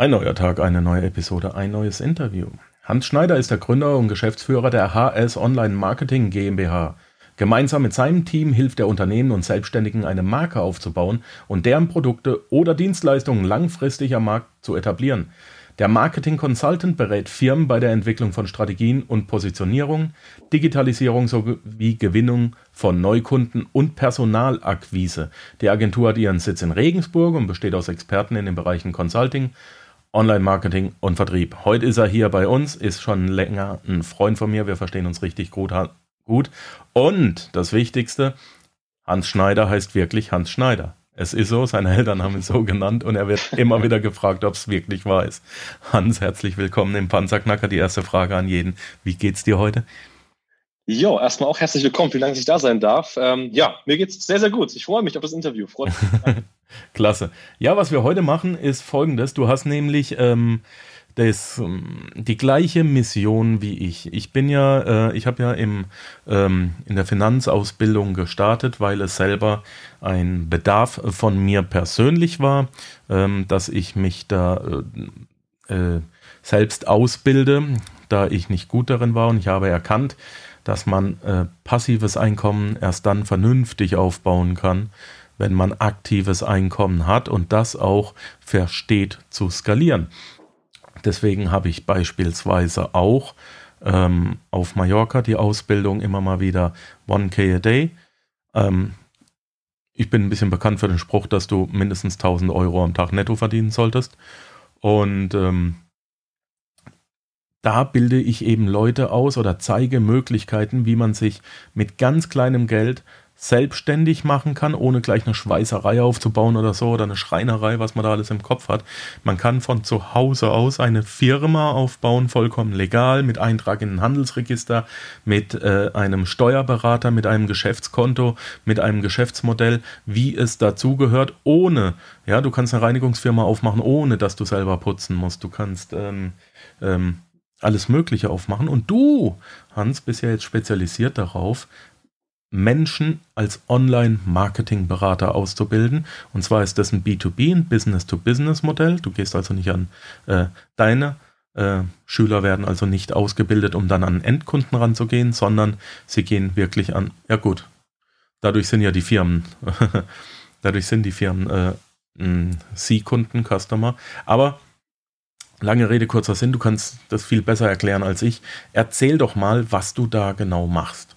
Ein neuer Tag, eine neue Episode, ein neues Interview. Hans Schneider ist der Gründer und Geschäftsführer der HS Online Marketing GmbH. Gemeinsam mit seinem Team hilft er Unternehmen und Selbstständigen eine Marke aufzubauen und deren Produkte oder Dienstleistungen langfristig am Markt zu etablieren. Der Marketing Consultant berät Firmen bei der Entwicklung von Strategien und Positionierung, Digitalisierung sowie Gewinnung von Neukunden und Personalakquise. Die Agentur hat ihren Sitz in Regensburg und besteht aus Experten in den Bereichen Consulting, Online-Marketing und Vertrieb. Heute ist er hier bei uns, ist schon länger ein Freund von mir. Wir verstehen uns richtig gut. gut. Und das Wichtigste, Hans Schneider heißt wirklich Hans Schneider. Es ist so, seine Eltern haben ihn so genannt und er wird immer wieder gefragt, ob es wirklich wahr ist. Hans, herzlich willkommen im Panzerknacker. Die erste Frage an jeden. Wie geht's dir heute? Jo, erstmal auch herzlich willkommen. Vielen Dank, dass ich da sein darf. Ähm, ja, mir geht's sehr, sehr gut. Ich freue mich auf das Interview. Freut mich. Klasse. Ja, was wir heute machen, ist folgendes. Du hast nämlich ähm, das, ähm, die gleiche Mission wie ich. Ich bin ja, äh, ich habe ja im, ähm, in der Finanzausbildung gestartet, weil es selber ein Bedarf von mir persönlich war, ähm, dass ich mich da äh, äh, selbst ausbilde, da ich nicht gut darin war und ich habe erkannt, dass man äh, passives Einkommen erst dann vernünftig aufbauen kann, wenn man aktives Einkommen hat und das auch versteht zu skalieren. Deswegen habe ich beispielsweise auch ähm, auf Mallorca die Ausbildung immer mal wieder 1K a day. Ähm, ich bin ein bisschen bekannt für den Spruch, dass du mindestens 1000 Euro am Tag netto verdienen solltest. Und ähm, da bilde ich eben Leute aus oder zeige Möglichkeiten, wie man sich mit ganz kleinem Geld selbstständig machen kann, ohne gleich eine Schweißerei aufzubauen oder so oder eine Schreinerei, was man da alles im Kopf hat. Man kann von zu Hause aus eine Firma aufbauen, vollkommen legal, mit Eintrag in ein Handelsregister, mit äh, einem Steuerberater, mit einem Geschäftskonto, mit einem Geschäftsmodell, wie es dazugehört, ohne, ja, du kannst eine Reinigungsfirma aufmachen, ohne dass du selber putzen musst. Du kannst ähm, ähm, alles Mögliche aufmachen. Und du, Hans, bist ja jetzt spezialisiert darauf, Menschen als Online-Marketing-Berater auszubilden. Und zwar ist das ein B2B, ein Business-to-Business-Modell. Du gehst also nicht an äh, deine äh, Schüler werden also nicht ausgebildet, um dann an Endkunden ranzugehen, sondern sie gehen wirklich an, ja gut, dadurch sind ja die Firmen, dadurch sind die Firmen äh, Sie-Kunden, Customer. Aber lange Rede, kurzer Sinn, du kannst das viel besser erklären als ich. Erzähl doch mal, was du da genau machst.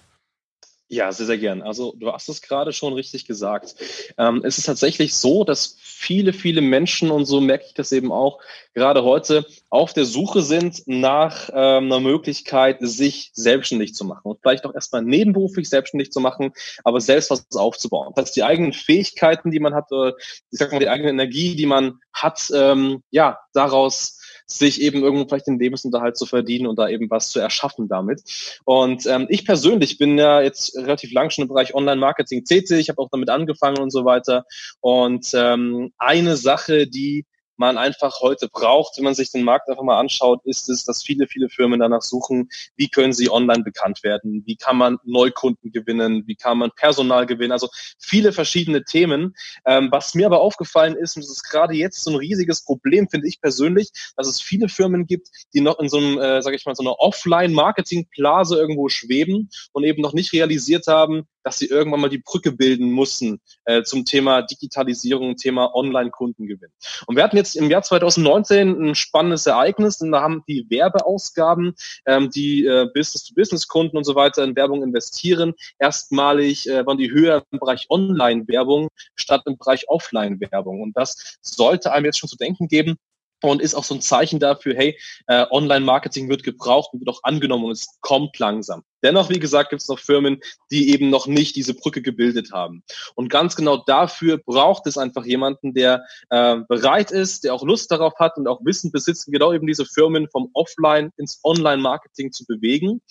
Ja, sehr, sehr gern. Also du hast es gerade schon richtig gesagt. Ähm, es ist tatsächlich so, dass viele, viele Menschen, und so merke ich das eben auch, gerade heute auf der Suche sind nach ähm, einer Möglichkeit, sich selbstständig zu machen und vielleicht auch erstmal nebenberuflich selbstständig zu machen, aber selbst was aufzubauen. Das heißt, die eigenen Fähigkeiten, die man hat, äh, ich sag mal, die eigene Energie, die man hat, ähm, ja, daraus sich eben irgendwo vielleicht den Lebensunterhalt zu verdienen und da eben was zu erschaffen damit. Und ähm, ich persönlich bin ja jetzt relativ lang schon im Bereich Online-Marketing tätig, ich habe auch damit angefangen und so weiter. Und ähm, eine Sache, die man einfach heute braucht, wenn man sich den Markt einfach mal anschaut, ist es, dass viele, viele Firmen danach suchen, wie können sie online bekannt werden, wie kann man Neukunden gewinnen, wie kann man Personal gewinnen, also viele verschiedene Themen. Ähm, was mir aber aufgefallen ist, und das ist gerade jetzt so ein riesiges Problem, finde ich persönlich, dass es viele Firmen gibt, die noch in so einem, äh, sage ich mal, so einer Offline-Marketing-Blase irgendwo schweben und eben noch nicht realisiert haben, dass sie irgendwann mal die Brücke bilden mussten äh, zum Thema Digitalisierung, Thema Online-Kundengewinn. Und wir hatten jetzt im Jahr 2019 ein spannendes Ereignis, denn da haben die Werbeausgaben, ähm, die äh, Business-to-Business-Kunden und so weiter in Werbung investieren, erstmalig äh, waren die höher im Bereich Online-Werbung statt im Bereich Offline-Werbung. Und das sollte einem jetzt schon zu denken geben, und ist auch so ein Zeichen dafür, hey, äh, Online-Marketing wird gebraucht und wird auch angenommen und es kommt langsam. Dennoch, wie gesagt, gibt es noch Firmen, die eben noch nicht diese Brücke gebildet haben. Und ganz genau dafür braucht es einfach jemanden, der äh, bereit ist, der auch Lust darauf hat und auch Wissen besitzt, genau eben diese Firmen vom Offline ins Online-Marketing zu bewegen.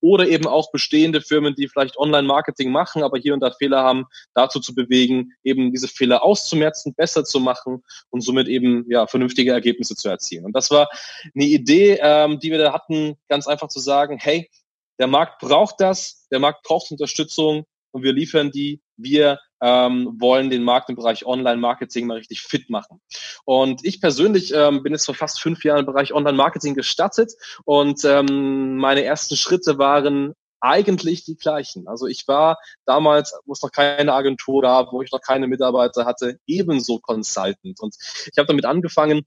Oder eben auch bestehende Firmen, die vielleicht Online-Marketing machen, aber hier und da Fehler haben, dazu zu bewegen, eben diese Fehler auszumerzen, besser zu machen und somit eben ja vernünftige Ergebnisse zu erzielen. Und das war eine Idee, ähm, die wir da hatten, ganz einfach zu sagen, hey, der Markt braucht das, der Markt braucht Unterstützung und wir liefern die. Wir ähm, wollen den Markt im Bereich Online-Marketing mal richtig fit machen. Und ich persönlich ähm, bin jetzt vor fast fünf Jahren im Bereich Online-Marketing gestartet und ähm, meine ersten Schritte waren eigentlich die gleichen. Also ich war damals, wo es noch keine Agentur gab, wo ich noch keine Mitarbeiter hatte, ebenso Consultant. Und ich habe damit angefangen,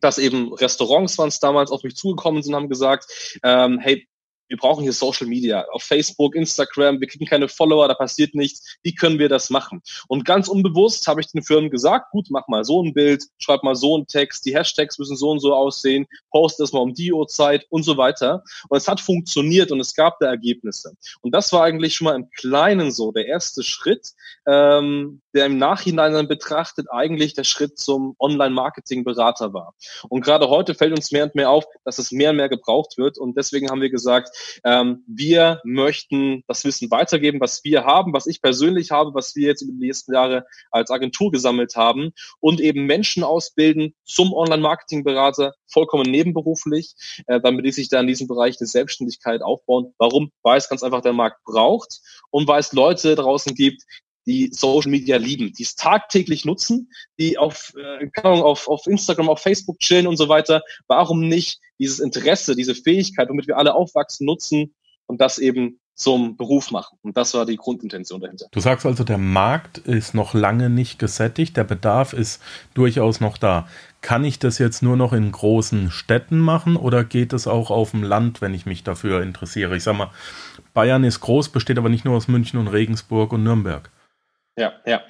dass eben Restaurants waren es damals auf mich zugekommen sind haben gesagt, ähm, hey, wir brauchen hier Social Media, auf Facebook, Instagram, wir kriegen keine Follower, da passiert nichts, wie können wir das machen? Und ganz unbewusst habe ich den Firmen gesagt, gut, mach mal so ein Bild, schreib mal so einen Text, die Hashtags müssen so und so aussehen, post das mal um die Uhrzeit und so weiter. Und es hat funktioniert und es gab da Ergebnisse. Und das war eigentlich schon mal im Kleinen so der erste Schritt, ähm, der im Nachhinein dann betrachtet eigentlich der Schritt zum Online-Marketing-Berater war. Und gerade heute fällt uns mehr und mehr auf, dass es mehr und mehr gebraucht wird. Und deswegen haben wir gesagt, ähm, wir möchten das Wissen weitergeben, was wir haben, was ich persönlich habe, was wir jetzt über die nächsten Jahre als Agentur gesammelt haben und eben Menschen ausbilden zum Online-Marketing-Berater, vollkommen nebenberuflich, äh, damit die sich da in diesem Bereich der Selbstständigkeit aufbauen. Warum? Weil es ganz einfach der Markt braucht und weil es Leute draußen gibt, die Social Media lieben, die es tagtäglich nutzen, die auf, äh, auf, auf Instagram, auf Facebook chillen und so weiter. Warum nicht dieses Interesse, diese Fähigkeit, womit wir alle aufwachsen, nutzen und das eben zum Beruf machen. Und das war die Grundintention dahinter. Du sagst also, der Markt ist noch lange nicht gesättigt, der Bedarf ist durchaus noch da. Kann ich das jetzt nur noch in großen Städten machen oder geht es auch auf dem Land, wenn ich mich dafür interessiere? Ich sag mal, Bayern ist groß, besteht aber nicht nur aus München und Regensburg und Nürnberg. Ja, ja.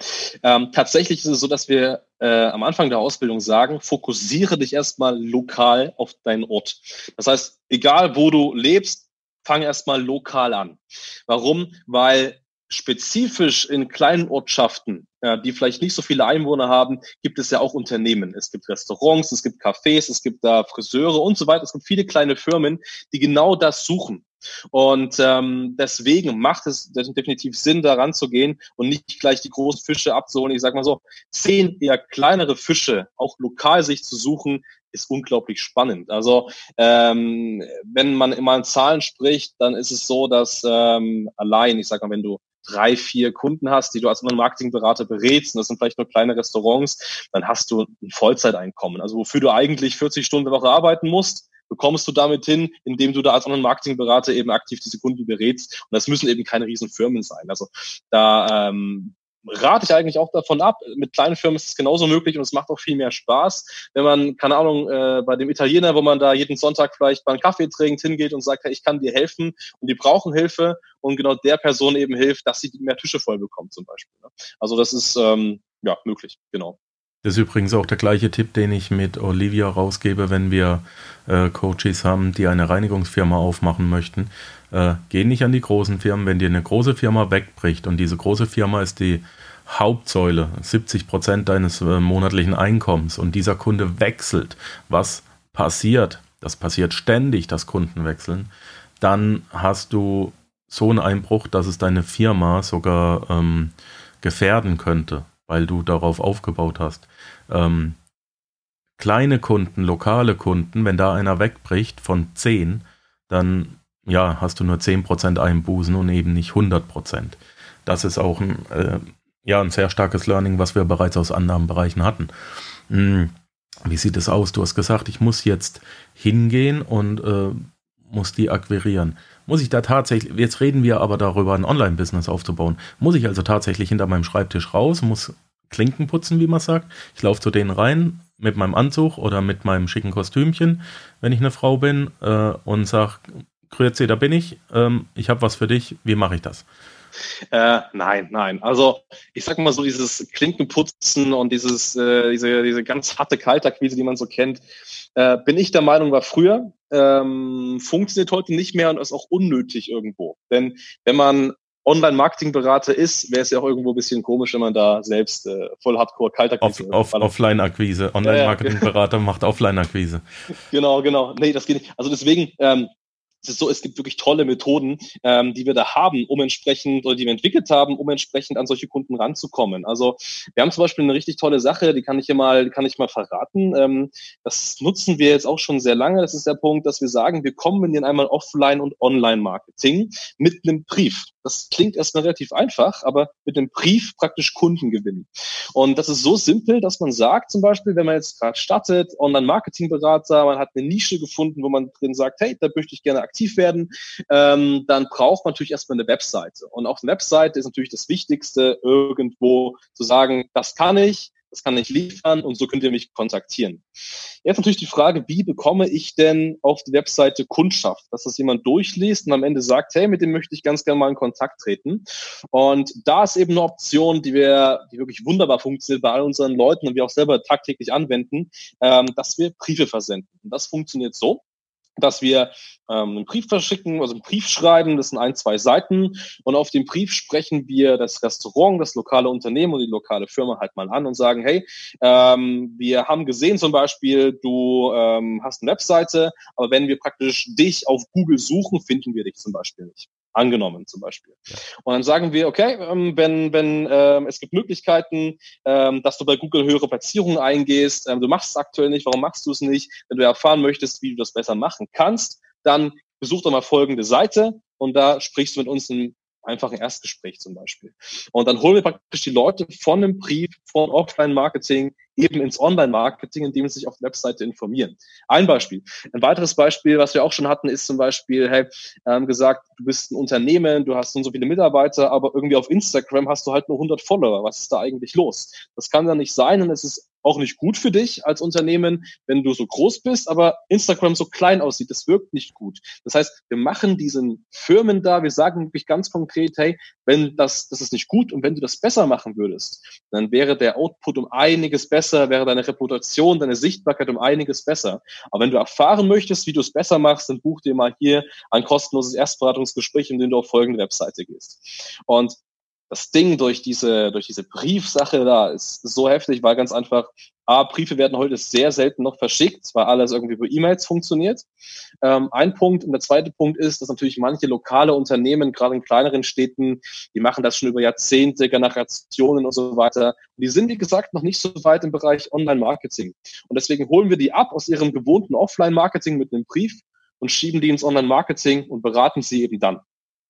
Ähm, tatsächlich ist es so, dass wir äh, am Anfang der Ausbildung sagen, fokussiere dich erstmal lokal auf deinen Ort. Das heißt, egal wo du lebst, fang erstmal lokal an. Warum? Weil spezifisch in kleinen Ortschaften, ja, die vielleicht nicht so viele Einwohner haben, gibt es ja auch Unternehmen. Es gibt Restaurants, es gibt Cafés, es gibt da Friseure und so weiter. Es gibt viele kleine Firmen, die genau das suchen. Und ähm, deswegen macht es definitiv Sinn, daran zu gehen und nicht gleich die großen Fische abzuholen. Ich sage mal so, zehn eher kleinere Fische auch lokal sich zu suchen, ist unglaublich spannend. Also ähm, wenn man immer in Zahlen spricht, dann ist es so, dass ähm, allein, ich sag mal, wenn du drei, vier Kunden hast, die du als Marketingberater berätst, und das sind vielleicht nur kleine Restaurants, dann hast du ein Vollzeiteinkommen. Also wofür du eigentlich 40 Stunden Woche arbeiten musst, bekommst du damit hin, indem du da als Online-Marketing-Berater eben aktiv diese Kunden berätst. Und das müssen eben keine riesen Firmen sein. Also da ähm, rate ich eigentlich auch davon ab. Mit kleinen Firmen ist es genauso möglich und es macht auch viel mehr Spaß, wenn man, keine Ahnung, äh, bei dem Italiener, wo man da jeden Sonntag vielleicht einen Kaffee trinkt, hingeht und sagt, hey, ich kann dir helfen und die brauchen Hilfe und genau der Person eben hilft, dass sie mehr Tische voll bekommt zum Beispiel. Ne? Also das ist ähm, ja möglich, genau. Das ist übrigens auch der gleiche Tipp, den ich mit Olivia rausgebe, wenn wir äh, Coaches haben, die eine Reinigungsfirma aufmachen möchten. Äh, geh nicht an die großen Firmen, wenn dir eine große Firma wegbricht und diese große Firma ist die Hauptsäule, 70 Prozent deines äh, monatlichen Einkommens und dieser Kunde wechselt, was passiert, das passiert ständig, dass Kunden wechseln, dann hast du so einen Einbruch, dass es deine Firma sogar ähm, gefährden könnte weil du darauf aufgebaut hast. Ähm, kleine Kunden, lokale Kunden, wenn da einer wegbricht von 10, dann ja, hast du nur 10% Einbußen und eben nicht 100%. Das ist auch ein, äh, ja, ein sehr starkes Learning, was wir bereits aus anderen Bereichen hatten. Hm, wie sieht es aus? Du hast gesagt, ich muss jetzt hingehen und äh, muss die akquirieren. Muss ich da tatsächlich, jetzt reden wir aber darüber, ein Online-Business aufzubauen. Muss ich also tatsächlich hinter meinem Schreibtisch raus, muss Klinken putzen, wie man sagt. Ich laufe zu denen rein mit meinem Anzug oder mit meinem schicken Kostümchen, wenn ich eine Frau bin, äh, und sage, Grüezi, da bin ich, ähm, ich habe was für dich, wie mache ich das? Äh, nein, nein. Also ich sag mal so, dieses Klinkenputzen und dieses, äh, diese, diese ganz harte Kaltakquise, die man so kennt, äh, bin ich der Meinung, war früher, ähm, funktioniert heute nicht mehr und ist auch unnötig irgendwo. Denn wenn man Online-Marketing-Berater ist, wäre es ja auch irgendwo ein bisschen komisch, wenn man da selbst äh, voll Hardcore Kaltakquise Off, off, Offline-Akquise. Online-Marketing-Berater ja, ja. macht Offline-Akquise. Genau, genau. Nee, das geht nicht. Also deswegen, ähm, so, es gibt wirklich tolle Methoden, ähm, die wir da haben, um entsprechend, oder die wir entwickelt haben, um entsprechend an solche Kunden ranzukommen. Also wir haben zum Beispiel eine richtig tolle Sache, die kann ich hier mal, kann ich mal verraten. Ähm, das nutzen wir jetzt auch schon sehr lange. Das ist der Punkt, dass wir sagen, wir kombinieren einmal Offline- und Online-Marketing mit einem Brief. das klingt erstmal relativ einfach, aber mit einem Brief praktisch Kunden gewinnen. Und das ist so simpel, dass man sagt, zum Beispiel, wenn man jetzt gerade startet, Online-Marketing-Berater, man hat eine Nische gefunden, wo man drin sagt, hey, da möchte ich gerne aktiv werden, ähm, dann braucht man natürlich erstmal eine Webseite. Und auf der Webseite ist natürlich das Wichtigste, irgendwo zu sagen, das kann ich, das kann ich liefern und so könnt ihr mich kontaktieren. Jetzt natürlich die Frage, wie bekomme ich denn auf die Webseite Kundschaft, dass das jemand durchliest und am Ende sagt, hey, mit dem möchte ich ganz gerne mal in Kontakt treten. Und da ist eben eine Option, die wir, die wirklich wunderbar funktioniert bei all unseren Leuten und wir auch selber tagtäglich anwenden, ähm, dass wir Briefe versenden. Und das funktioniert so, dass wir ähm, einen Brief verschicken, also einen Brief schreiben, das sind ein, zwei Seiten. Und auf dem Brief sprechen wir das Restaurant, das lokale Unternehmen und die lokale Firma halt mal an und sagen, hey, ähm, wir haben gesehen zum Beispiel, du ähm, hast eine Webseite, aber wenn wir praktisch dich auf Google suchen, finden wir dich zum Beispiel nicht angenommen zum Beispiel. Und dann sagen wir, okay, ähm, wenn, wenn ähm, es gibt Möglichkeiten, ähm, dass du bei Google höhere Platzierungen eingehst, ähm, du machst es aktuell nicht, warum machst du es nicht? Wenn du erfahren möchtest, wie du das besser machen kannst, dann besuch doch mal folgende Seite und da sprichst du mit uns ein einfach ein Erstgespräch zum Beispiel. Und dann holen wir praktisch die Leute von einem Brief, von Offline-Marketing eben ins Online-Marketing, indem sie sich auf der Webseite informieren. Ein Beispiel. Ein weiteres Beispiel, was wir auch schon hatten, ist zum Beispiel, hey, ähm, gesagt, du bist ein Unternehmen, du hast so viele Mitarbeiter, aber irgendwie auf Instagram hast du halt nur 100 Follower. Was ist da eigentlich los? Das kann ja nicht sein und es ist auch nicht gut für dich als Unternehmen, wenn du so groß bist, aber Instagram so klein aussieht. Das wirkt nicht gut. Das heißt, wir machen diesen Firmen da, wir sagen wirklich ganz konkret, hey, wenn das, das ist nicht gut und wenn du das besser machen würdest, dann wäre der Output um einiges besser, wäre deine Reputation, deine Sichtbarkeit um einiges besser. Aber wenn du erfahren möchtest, wie du es besser machst, dann buch dir mal hier ein kostenloses Erstberatungsgespräch, in dem du auf folgende Webseite gehst. Und das Ding durch diese, durch diese Briefsache da ist so heftig, weil ganz einfach, A, Briefe werden heute sehr selten noch verschickt, weil alles irgendwie über E-Mails funktioniert. Ähm, ein Punkt. Und der zweite Punkt ist, dass natürlich manche lokale Unternehmen, gerade in kleineren Städten, die machen das schon über Jahrzehnte, Generationen und so weiter. Und die sind, wie gesagt, noch nicht so weit im Bereich Online-Marketing. Und deswegen holen wir die ab aus ihrem gewohnten Offline-Marketing mit einem Brief und schieben die ins Online-Marketing und beraten sie eben dann.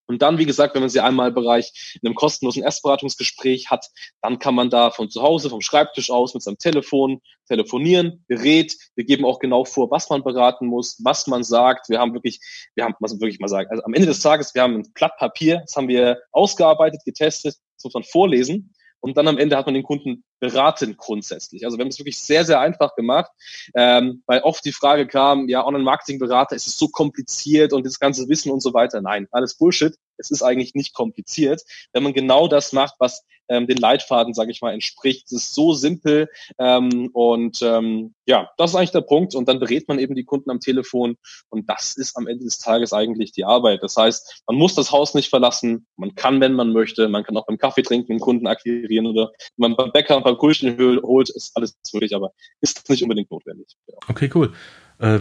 Und dann, wie gesagt, wenn man sie einmal im Bereich in einem kostenlosen Erstberatungsgespräch hat, dann kann man da von zu Hause, vom Schreibtisch aus mit seinem Telefon telefonieren, berät. Wir geben auch genau vor, was man beraten muss, was man sagt. Wir haben wirklich, wir haben, was man wirklich mal sagen, also am Ende des Tages, wir haben ein Blatt Papier, das haben wir ausgearbeitet, getestet, das muss man vorlesen. Und dann am Ende hat man den Kunden beraten grundsätzlich. Also wir haben es wirklich sehr, sehr einfach gemacht, ähm, weil oft die Frage kam, ja, Online-Marketing-Berater, ist es so kompliziert und das ganze Wissen und so weiter. Nein, alles Bullshit. Es ist eigentlich nicht kompliziert, wenn man genau das macht, was ähm, den Leitfaden, sage ich mal, entspricht. Es ist so simpel ähm, und ähm, ja, das ist eigentlich der Punkt. Und dann berät man eben die Kunden am Telefon und das ist am Ende des Tages eigentlich die Arbeit. Das heißt, man muss das Haus nicht verlassen. Man kann, wenn man möchte, man kann auch beim Kaffee trinken den Kunden akquirieren oder wenn man beim Bäcker beim Kulchen holt, ist alles möglich, aber ist nicht unbedingt notwendig. Ja. Okay, cool. Äh,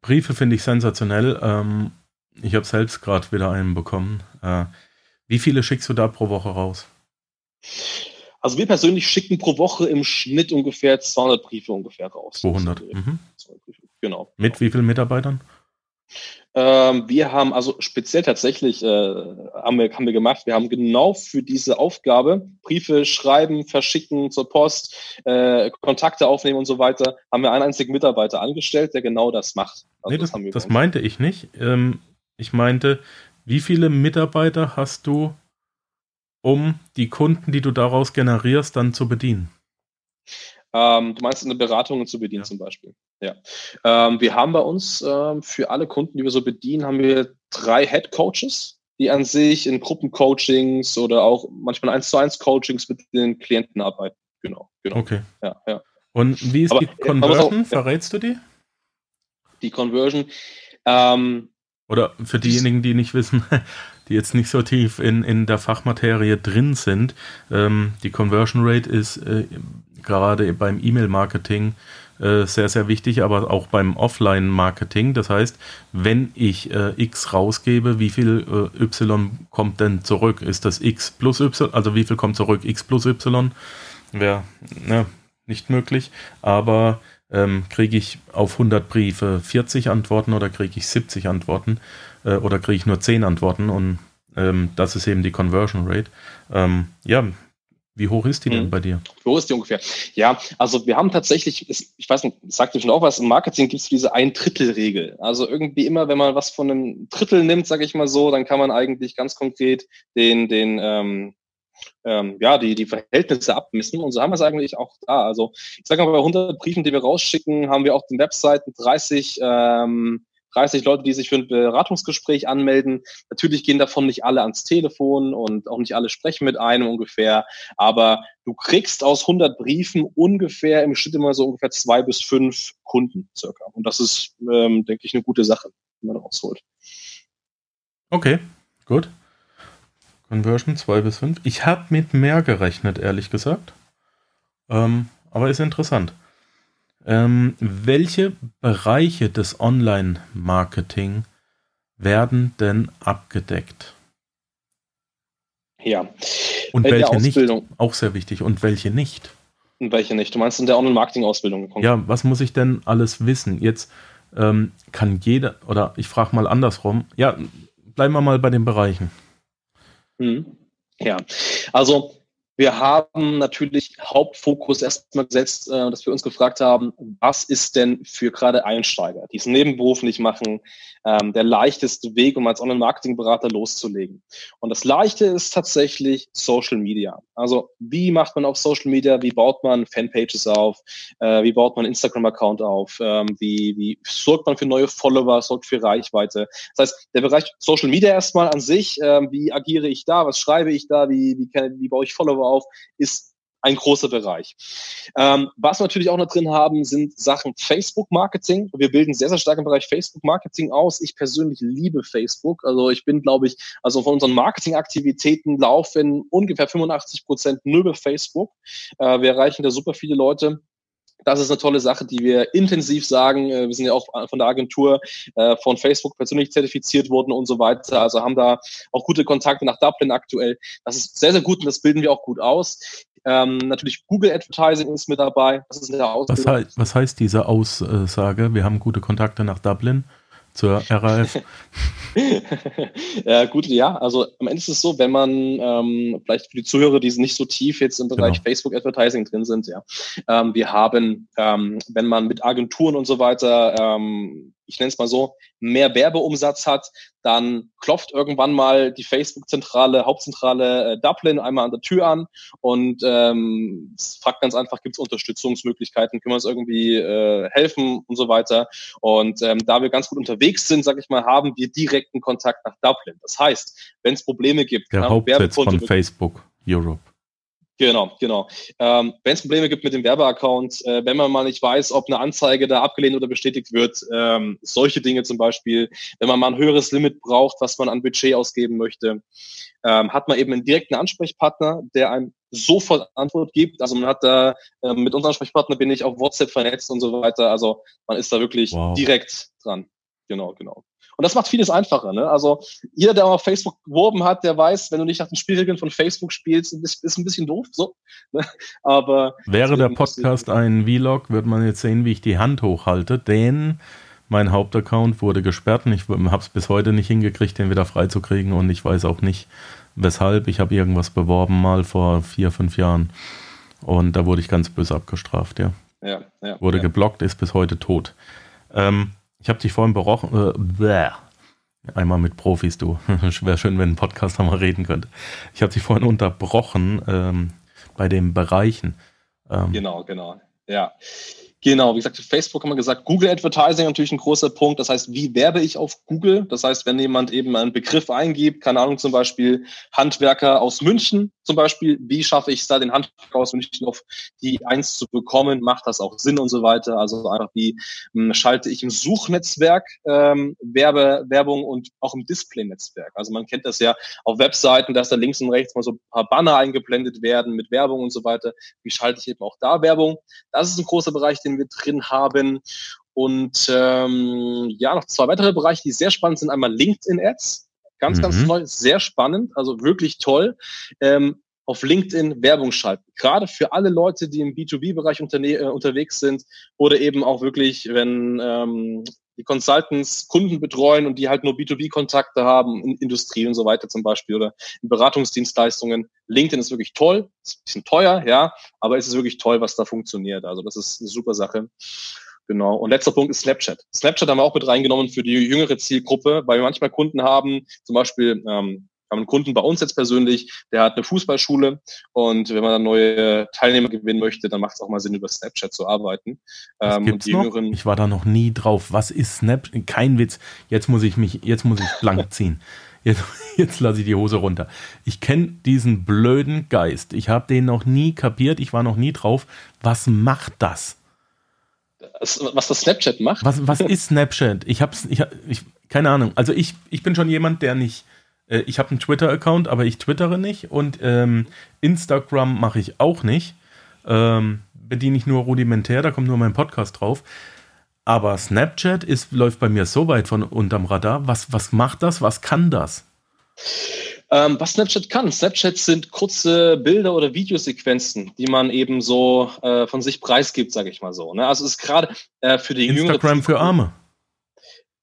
Briefe finde ich sensationell. Ähm, ich habe selbst gerade wieder einen bekommen. Äh, wie viele schickst du da pro Woche raus? Also wir persönlich schicken pro Woche im Schnitt ungefähr 200 Briefe ungefähr raus. 200. Mhm. Genau. Mit wie vielen Mitarbeitern? Ähm, wir haben also speziell tatsächlich, äh, haben, wir, haben wir gemacht, wir haben genau für diese Aufgabe Briefe schreiben, verschicken zur Post, äh, Kontakte aufnehmen und so weiter, haben wir einen einzigen Mitarbeiter angestellt, der genau das macht. Also nee, das, das, das meinte ich nicht. Ähm, ich meinte, wie viele Mitarbeiter hast du, um die Kunden, die du daraus generierst, dann zu bedienen? Ähm, du meinst eine Beratung zu bedienen ja. zum Beispiel. Ja. Ähm, wir haben bei uns ähm, für alle Kunden, die wir so bedienen, haben wir drei Head Coaches, die an sich in Gruppencoachings oder auch manchmal eins zu eins Coachings mit den Klienten arbeiten. Genau, genau. Okay. Ja, ja. Und wie ist aber, die Conversion? Auch, Verrätst du die? Die Conversion. Ähm, oder für diejenigen, die nicht wissen, die jetzt nicht so tief in, in der Fachmaterie drin sind, ähm, die Conversion Rate ist äh, gerade beim E-Mail-Marketing äh, sehr, sehr wichtig, aber auch beim Offline-Marketing. Das heißt, wenn ich äh, X rausgebe, wie viel äh, Y kommt denn zurück? Ist das X plus Y? Also wie viel kommt zurück? X plus Y wäre ne, nicht möglich, aber ähm, kriege ich auf 100 Briefe 40 Antworten oder kriege ich 70 Antworten äh, oder kriege ich nur 10 Antworten und Ähm, das ist eben die Conversion Rate. Ähm, ja, wie hoch ist die denn hm. bei dir? Wie hoch ist die ungefähr? Ja, also wir haben tatsächlich, ich weiß nicht, sagt ihr schon auch was, im Marketing gibt es diese Ein-Drittel-Regel. Also irgendwie immer, wenn man was von einem Drittel nimmt, sage ich mal so, dann kann man eigentlich ganz konkret den, den ähm, ähm, ja, die, die Verhältnisse abmessen. Und so haben wir es eigentlich auch da. Also ich sage mal, bei 100 Briefen, die wir rausschicken, haben wir auf den Webseiten 30 ähm, 30 Leute, die sich für ein Beratungsgespräch anmelden. Natürlich gehen davon nicht alle ans Telefon und auch nicht alle sprechen mit einem ungefähr. Aber du kriegst aus 100 Briefen ungefähr im Schnitt immer so ungefähr zwei bis fünf Kunden circa. Und das ist, ähm, denke ich, eine gute Sache, die man rausholt. Okay, gut. Conversion 2 bis 5. Ich habe mit mehr gerechnet, ehrlich gesagt. Ähm, aber ist interessant. Ähm, welche Bereiche des Online-Marketing werden denn abgedeckt? Ja. Und in welche nicht? Auch sehr wichtig. Und welche nicht? Und welche nicht? Du meinst in der Online-Marketing-Ausbildung? Ja, was muss ich denn alles wissen? Jetzt ähm, kann jeder, oder ich frage mal andersrum. Ja, bleiben wir mal bei den Bereichen. Hm. Ja, also wir haben natürlich Hauptfokus erstmal gesetzt, äh, dass wir uns gefragt haben, was ist denn für gerade Einsteiger, die es nebenberuflich machen, ähm, der leichteste Weg, um als Online-Marketing-Berater loszulegen. Und das Leichte ist tatsächlich Social Media. Also wie macht man auf Social Media, wie baut man Fanpages auf, äh, wie baut man Instagram-Account auf, ähm, wie, wie sorgt man für neue Follower, sorgt für Reichweite. Das heißt, der Bereich Social Media erstmal an sich, ähm, wie agiere ich da, was schreibe ich da, wie, wie, wie baue ich Follower auf, ist ein großer Bereich. Ähm, was wir natürlich auch noch drin haben, sind Sachen Facebook-Marketing. Wir bilden sehr, sehr stark im Bereich Facebook-Marketing aus. Ich persönlich liebe Facebook. Also ich bin, glaube ich, also von unseren Marketingaktivitäten laufen ungefähr 85 Prozent nur über Facebook. Äh, wir erreichen da super viele Leute. Das ist eine tolle Sache, die wir intensiv sagen. Äh, wir sind ja auch von der Agentur äh, von Facebook persönlich zertifiziert worden und so weiter. Also haben da auch gute Kontakte nach Dublin aktuell. Das ist sehr, sehr gut und das bilden wir auch gut aus. Ähm, natürlich Google Advertising ist mit dabei. Das ist eine was, hei was heißt diese Aussage? Wir haben gute Kontakte nach Dublin zur RAF? ja, gut, ja. Also am Ende ist es so, wenn man ähm, vielleicht für die Zuhörer, die nicht so tief jetzt im Bereich genau. Facebook Advertising drin sind, ja. Ähm, wir haben, ähm, wenn man mit Agenturen und so weiter ähm, ich nenne es mal so, mehr Werbeumsatz hat, dann klopft irgendwann mal die Facebook-Zentrale, Hauptzentrale äh, Dublin einmal an der Tür an und ähm, fragt ganz einfach, gibt es Unterstützungsmöglichkeiten, können wir uns irgendwie äh, helfen und so weiter. Und ähm, da wir ganz gut unterwegs sind, sage ich mal, haben wir direkten Kontakt nach Dublin. Das heißt, wenn es Probleme gibt, der Hauptsitz von Facebook Europe. Genau, genau. Ähm, wenn es Probleme gibt mit dem Werbeaccount, äh, wenn man mal nicht weiß, ob eine Anzeige da abgelehnt oder bestätigt wird, ähm, solche Dinge zum Beispiel, wenn man mal ein höheres Limit braucht, was man an Budget ausgeben möchte, ähm, hat man eben einen direkten Ansprechpartner, der einem sofort Antwort gibt. Also man hat da äh, mit unserem Ansprechpartner bin ich auf WhatsApp vernetzt und so weiter. Also man ist da wirklich wow. direkt dran. Genau, genau. Und das macht vieles einfacher. Ne? Also jeder, der auf Facebook geworben hat, der weiß, wenn du nicht nach den Spielregeln von Facebook spielst, ist, ist ein bisschen doof. So. Ne? Aber wäre der Podcast ein Vlog, würde man jetzt sehen, wie ich die Hand hochhalte, denn mein Hauptaccount wurde gesperrt und ich habe es bis heute nicht hingekriegt, den wieder freizukriegen und ich weiß auch nicht, weshalb. Ich habe irgendwas beworben mal vor vier, fünf Jahren und da wurde ich ganz böse abgestraft, ja. Ja, ja, wurde ja. geblockt, ist bis heute tot. Ähm, ich habe dich vorhin berochen. Äh, Einmal mit Profis, du. Wäre schön, wenn ein Podcast mal reden könnte. Ich habe dich vorhin unterbrochen ähm, bei den Bereichen. Ähm, genau, genau. Ja. Genau, wie gesagt, Facebook haben wir gesagt, Google Advertising natürlich ein großer Punkt. Das heißt, wie werbe ich auf Google? Das heißt, wenn jemand eben einen Begriff eingibt, keine Ahnung, zum Beispiel Handwerker aus München, zum Beispiel, wie schaffe ich es da, den Handwerker aus München auf die Eins zu bekommen? Macht das auch Sinn und so weiter? Also einfach, wie hm, schalte ich im Suchnetzwerk ähm, Werbe, Werbung und auch im Display-Netzwerk? Also man kennt das ja auf Webseiten, dass da links und rechts mal so ein paar Banner eingeblendet werden mit Werbung und so weiter. Wie schalte ich eben auch da Werbung? Das ist ein großer Bereich, den wir drin haben. Und ähm, ja, noch zwei weitere Bereiche, die sehr spannend sind. Einmal LinkedIn-Ads. Ganz, mhm. ganz neu, sehr spannend, also wirklich toll. Ähm, auf LinkedIn Werbung schalten. Gerade für alle Leute, die im B2B-Bereich unterne- äh, unterwegs sind oder eben auch wirklich, wenn ähm, die Consultants Kunden betreuen und die halt nur B2B-Kontakte haben, in Industrie und so weiter zum Beispiel oder in Beratungsdienstleistungen. LinkedIn ist wirklich toll, ist ein bisschen teuer, ja, aber es ist wirklich toll, was da funktioniert. Also das ist eine super Sache. Genau. Und letzter Punkt ist Snapchat. Snapchat haben wir auch mit reingenommen für die jüngere Zielgruppe, weil wir manchmal Kunden haben, zum Beispiel ähm, haben einen Kunden bei uns jetzt persönlich, der hat eine Fußballschule und wenn man dann neue Teilnehmer gewinnen möchte, dann macht es auch mal Sinn, über Snapchat zu arbeiten. Ähm, gibt's noch? Ich war da noch nie drauf. Was ist Snapchat? Kein Witz. Jetzt muss ich mich, jetzt muss ich blank ziehen. Jetzt, jetzt lasse ich die Hose runter. Ich kenne diesen blöden Geist. Ich habe den noch nie kapiert. Ich war noch nie drauf. Was macht das? was das Snapchat macht? Was, was ist Snapchat? Ich hab's, ich, ich, keine Ahnung. Also ich, ich bin schon jemand, der nicht, äh, ich habe einen Twitter-Account, aber ich twittere nicht und ähm, Instagram mache ich auch nicht. Ähm, bediene ich nur rudimentär, da kommt nur mein Podcast drauf. Aber Snapchat ist, läuft bei mir so weit von unterm Radar. Was, was macht das? Was kann das? Ähm, was Snapchat kann. Snapchat sind kurze Bilder oder Videosequenzen, die man eben so äh, von sich preisgibt, sage ich mal so. Ne? Also es ist gerade äh, für die Instagram für Arme.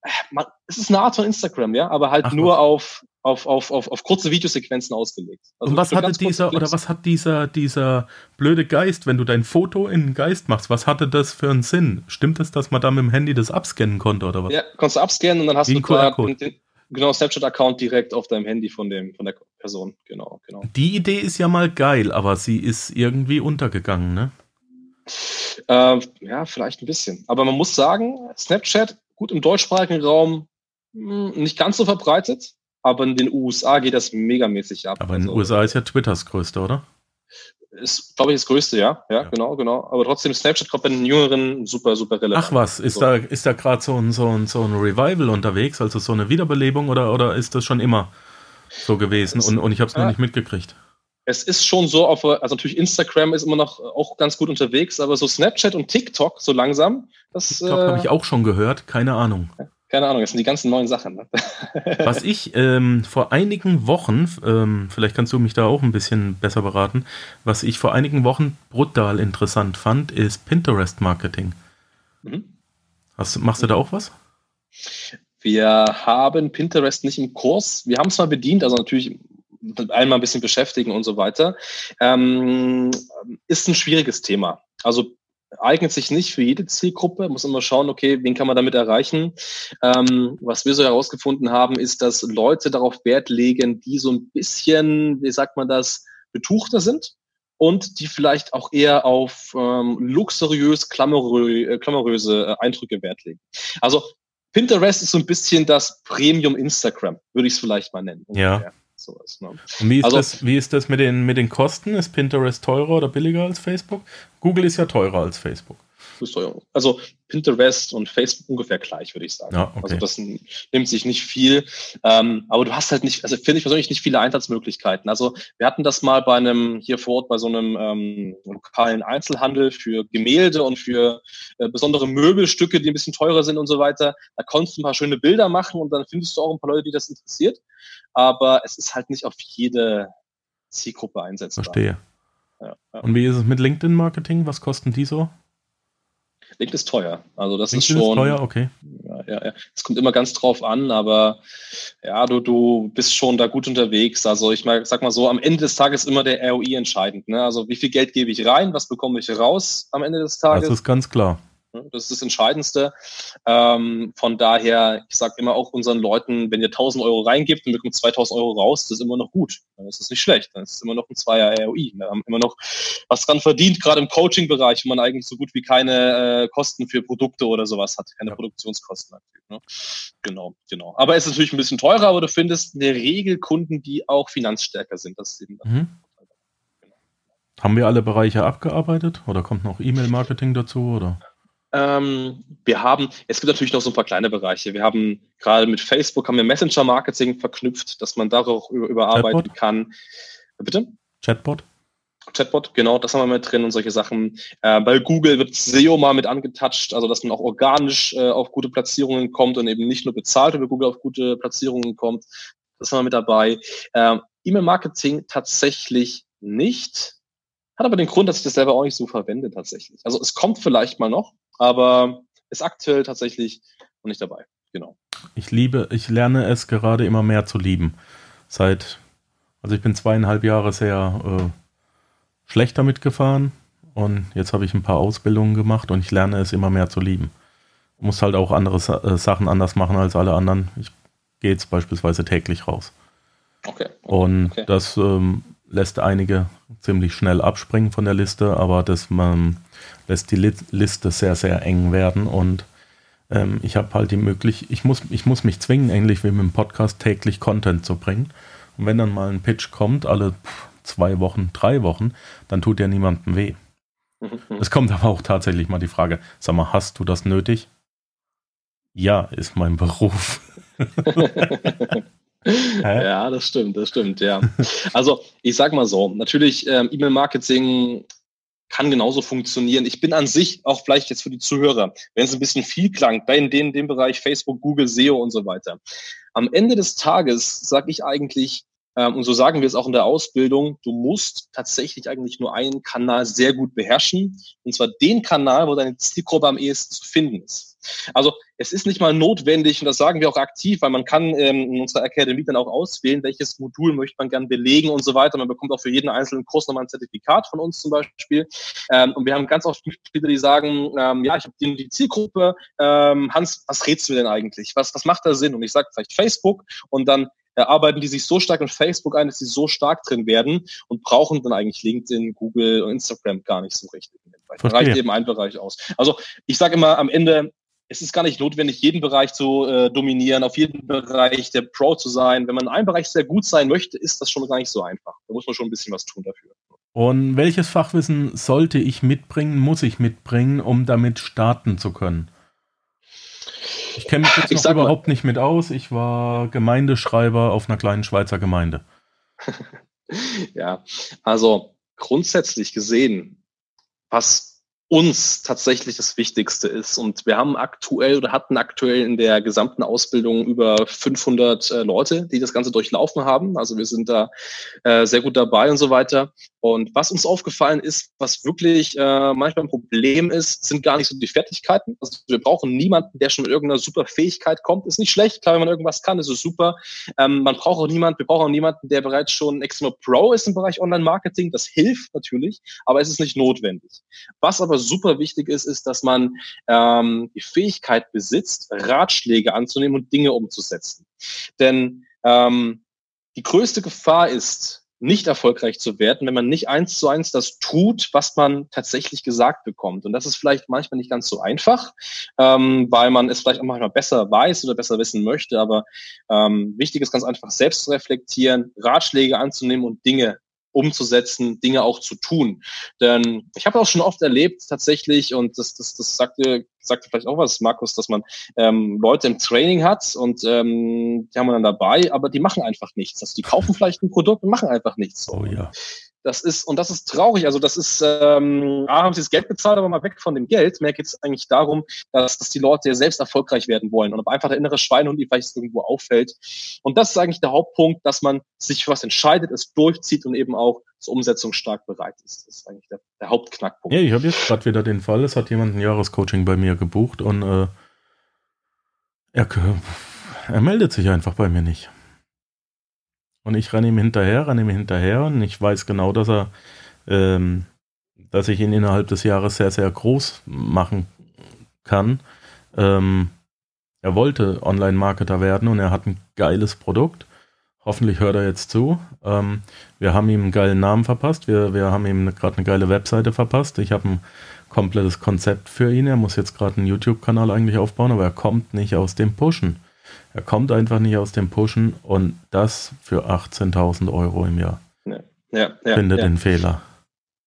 Äh, man, es ist eine Art von Instagram, ja, aber halt Ach, nur auf, auf, auf, auf, auf kurze Videosequenzen ausgelegt. Also Und was hatte dieser, oder was hat dieser, dieser blöde Geist, wenn du dein Foto in einen Geist machst, was hatte das für einen Sinn? Stimmt es, dass man da mit dem Handy das abscannen konnte oder was? Ja, konntest du abscannen und dann hast Wie du den, Genau, Snapchat-Account direkt auf deinem Handy von, dem, von der Person. Genau, genau. Die Idee ist ja mal geil, aber sie ist irgendwie untergegangen, ne? Äh, ja, vielleicht ein bisschen. Aber man muss sagen, Snapchat, gut im deutschsprachigen Raum, hm, nicht ganz so verbreitet, aber in den USA geht das megamäßig ab. Aber in den also, USA ist ja Twitters größte, oder? ist, glaube ich, das Größte, ja. ja. Ja, genau, genau. Aber trotzdem, Snapchat kommt bei den Jüngeren super, super relevant. Ach was, ist so. da, ist da gerade so ein, so, ein, so ein Revival unterwegs, also so eine Wiederbelebung oder, oder ist das schon immer so gewesen es, und, und ich habe es noch nicht mitgekriegt? Es ist schon so, auf, also natürlich Instagram ist immer noch auch ganz gut unterwegs, aber so Snapchat und TikTok so langsam. Das, TikTok äh, habe ich auch schon gehört, keine Ahnung. Keine Ahnung, das sind die ganzen neuen Sachen. Ne? Was ich ähm, vor einigen Wochen, ähm, vielleicht kannst du mich da auch ein bisschen besser beraten, was ich vor einigen Wochen brutal interessant fand, ist Pinterest-Marketing. Mhm. machst du da auch was? Wir haben Pinterest nicht im Kurs. Wir haben es mal bedient, also natürlich einmal ein bisschen beschäftigen und so weiter. Ähm, ist ein schwieriges Thema. Also eignet sich nicht für jede Zielgruppe, muss immer schauen, okay, wen kann man damit erreichen. Ähm, was wir so herausgefunden haben, ist, dass Leute darauf Wert legen, die so ein bisschen, wie sagt man das, betuchter sind und die vielleicht auch eher auf ähm, luxuriös, glamourö äh, glamouröse äh, Eindrücke Wert legen. Also Pinterest ist so ein bisschen das Premium Instagram, würde ich es vielleicht mal nennen. Ja sowas. Ne? Und wie ist, also, das, wie ist das mit den, mit den Kosten? Ist Pinterest teurer oder billiger als Facebook? Google ist ja teurer als Facebook. Also Pinterest und Facebook ungefähr gleich, würde ich sagen. Ja, okay. Also das nimmt sich nicht viel. Ähm, aber du hast halt nicht, also finde ich persönlich nicht viele Einsatzmöglichkeiten. Also wir hatten das mal bei einem, hier vor Ort bei so einem ähm, lokalen Einzelhandel für Gemälde und für äh, besondere Möbelstücke, die ein bisschen teurer sind und so weiter. Da konntest du ein paar schöne Bilder machen und dann findest du auch ein paar Leute, die das interessiert. Aber es ist halt nicht auf jede Zielgruppe einsetzbar. Verstehe. Ja, ja. Und wie ist es mit LinkedIn-Marketing? Was kosten die so? LinkedIn ist teuer. Also das LinkedIn ist schon. Ist teuer, okay. Ja, ja, ja. Es kommt immer ganz drauf an, aber ja, du, du bist schon da gut unterwegs. Also ich mal, sag mal so, am Ende des Tages ist immer der ROI entscheidend. Ne? Also wie viel Geld gebe ich rein, was bekomme ich raus am Ende des Tages? Das ist ganz klar. Ne? Das ist das Entscheidendste. Ähm, von daher, ich sage immer auch unseren Leuten, wenn ihr 1000 Euro reingibt und bekommt 2000 Euro raus, das ist immer noch gut. Das ist nicht schlecht. Das ist immer noch ein Zweier ROI. Wir haben immer noch was dran verdient, gerade im Coaching-Bereich, wo man eigentlich so gut wie keine äh, Kosten für Produkte oder sowas hat, keine. Produktionskosten. Ne? Genau, genau. Aber es ist natürlich ein bisschen teurer, aber du findest in der Regel Kunden, die auch finanzstärker sind. Das ist eben mhm. Haben wir alle Bereiche abgearbeitet oder kommt noch E-Mail-Marketing dazu? Oder? Ähm, wir haben, es gibt natürlich noch so ein paar kleine Bereiche. Wir haben gerade mit Facebook haben wir Messenger-Marketing verknüpft, dass man darauf überarbeiten Chatbot? kann. Bitte? Chatbot? Chatbot, genau, das haben wir mit drin und solche Sachen. Äh, bei Google wird SEO mal mit angetatscht, also dass man auch organisch äh, auf gute Platzierungen kommt und eben nicht nur bezahlt über Google auf gute Platzierungen kommt. Das haben wir mit dabei. Ähm, E-Mail-Marketing tatsächlich nicht. Hat aber den Grund, dass ich das selber auch nicht so verwende tatsächlich. Also es kommt vielleicht mal noch, aber ist aktuell tatsächlich und nicht dabei. Genau. Ich liebe, ich lerne es gerade immer mehr zu lieben. Seit, also ich bin zweieinhalb Jahre sehr äh, schlecht damit gefahren und jetzt habe ich ein paar Ausbildungen gemacht und ich lerne es immer mehr zu lieben. Muss halt auch andere äh, Sachen anders machen als alle anderen. Ich gehe jetzt beispielsweise täglich raus. Okay. okay und okay. das ähm, lässt einige ziemlich schnell abspringen von der Liste, aber das man lässt die Liste sehr, sehr eng werden und ähm, ich habe halt die Möglichkeit, ich muss, ich muss mich zwingen, ähnlich wie mit dem Podcast, täglich Content zu bringen. Und wenn dann mal ein Pitch kommt, alle zwei Wochen, drei Wochen, dann tut ja niemandem weh. Es kommt aber auch tatsächlich mal die Frage, sag mal, hast du das nötig? Ja, ist mein Beruf. ja, das stimmt, das stimmt, ja. Also ich sag mal so, natürlich ähm, E-Mail-Marketing kann genauso funktionieren. Ich bin an sich auch vielleicht jetzt für die Zuhörer, wenn es ein bisschen viel klang, bei in dem, dem Bereich Facebook, Google, SEO und so weiter. Am Ende des Tages sage ich eigentlich, und so sagen wir es auch in der Ausbildung, du musst tatsächlich eigentlich nur einen Kanal sehr gut beherrschen, und zwar den Kanal, wo deine Zielgruppe am ehesten zu finden ist. Also es ist nicht mal notwendig, und das sagen wir auch aktiv, weil man kann ähm, in unserer Academy dann auch auswählen, welches Modul möchte man gern belegen und so weiter. Man bekommt auch für jeden einzelnen Kurs nochmal ein Zertifikat von uns zum Beispiel. Ähm, und wir haben ganz oft Mitglieder, die sagen, ähm, ja, ich habe die, die Zielgruppe, ähm, Hans, was rätst du denn eigentlich? Was, was macht da Sinn? Und ich sage vielleicht Facebook und dann erarbeiten die sich so stark in Facebook ein, dass sie so stark drin werden und brauchen dann eigentlich LinkedIn, Google und Instagram gar nicht so richtig. Da reicht eben ein Bereich aus. Also ich sage immer am Ende, es ist gar nicht notwendig, jeden Bereich zu äh, dominieren, auf jeden Bereich der Pro zu sein. Wenn man in einem Bereich sehr gut sein möchte, ist das schon gar nicht so einfach. Da muss man schon ein bisschen was tun dafür. Und welches Fachwissen sollte ich mitbringen, muss ich mitbringen, um damit starten zu können? Ich kenne mich jetzt noch überhaupt mal. nicht mit aus. Ich war Gemeindeschreiber auf einer kleinen Schweizer Gemeinde. ja, also grundsätzlich gesehen, was uns tatsächlich das Wichtigste ist. Und wir haben aktuell oder hatten aktuell in der gesamten Ausbildung über 500 äh, Leute, die das Ganze durchlaufen haben. Also wir sind da äh, sehr gut dabei und so weiter. Und was uns aufgefallen ist, was wirklich äh, manchmal ein Problem ist, sind gar nicht so die Fertigkeiten. Also wir brauchen niemanden, der schon mit irgendeiner super Fähigkeit kommt. Ist nicht schlecht, klar, wenn man irgendwas kann, ist es super. Ähm, man braucht auch niemanden, wir brauchen auch niemanden, der bereits schon extrem Pro ist im Bereich Online-Marketing. Das hilft natürlich, aber es ist nicht notwendig. Was aber super wichtig ist, ist, dass man ähm, die Fähigkeit besitzt, Ratschläge anzunehmen und Dinge umzusetzen. Denn ähm, die größte Gefahr ist, nicht erfolgreich zu werden, wenn man nicht eins zu eins das tut, was man tatsächlich gesagt bekommt. Und das ist vielleicht manchmal nicht ganz so einfach, ähm, weil man es vielleicht auch manchmal besser weiß oder besser wissen möchte. Aber ähm, wichtig ist ganz einfach, selbst zu reflektieren, Ratschläge anzunehmen und Dinge umzusetzen, Dinge auch zu tun. Denn ich habe auch schon oft erlebt tatsächlich, und das, das, das sagte, sagte vielleicht auch was, Markus, dass man ähm, Leute im Training hat und ähm, die haben wir dann dabei, aber die machen einfach nichts. Also die kaufen vielleicht ein Produkt und machen einfach nichts. Oh ja. Das ist, und das ist traurig. Also das ist, ähm, A, haben sie das Geld bezahlt, aber mal weg von dem Geld. Mehr geht es eigentlich darum, dass, dass die Leute ja selbst erfolgreich werden wollen und ob einfach der innere Schweinehund die vielleicht irgendwo auffällt. Und das ist eigentlich der Hauptpunkt, dass man sich für was entscheidet, es durchzieht und eben auch zur Umsetzung stark bereit ist. Das ist eigentlich der, der Hauptknackpunkt. Ja, ich habe jetzt gerade wieder den Fall, es hat jemand ein Jahrescoaching bei mir gebucht und äh, er, er meldet sich einfach bei mir nicht. Und ich renne ihm hinterher, renne ihm hinterher und ich weiß genau, dass er, ähm, dass ich ihn innerhalb des Jahres sehr, sehr groß machen kann. Ähm, er wollte Online-Marketer werden und er hat ein geiles Produkt. Hoffentlich hört er jetzt zu. Ähm, wir haben ihm einen geilen Namen verpasst. Wir, wir haben ihm gerade eine geile Webseite verpasst. Ich habe ein komplettes Konzept für ihn. Er muss jetzt gerade einen YouTube-Kanal eigentlich aufbauen, aber er kommt nicht aus dem Pushen. Er kommt einfach nicht aus dem Pushen und das für 18.000 Euro im Jahr. Ja, ja, ja Finde ja. den Fehler.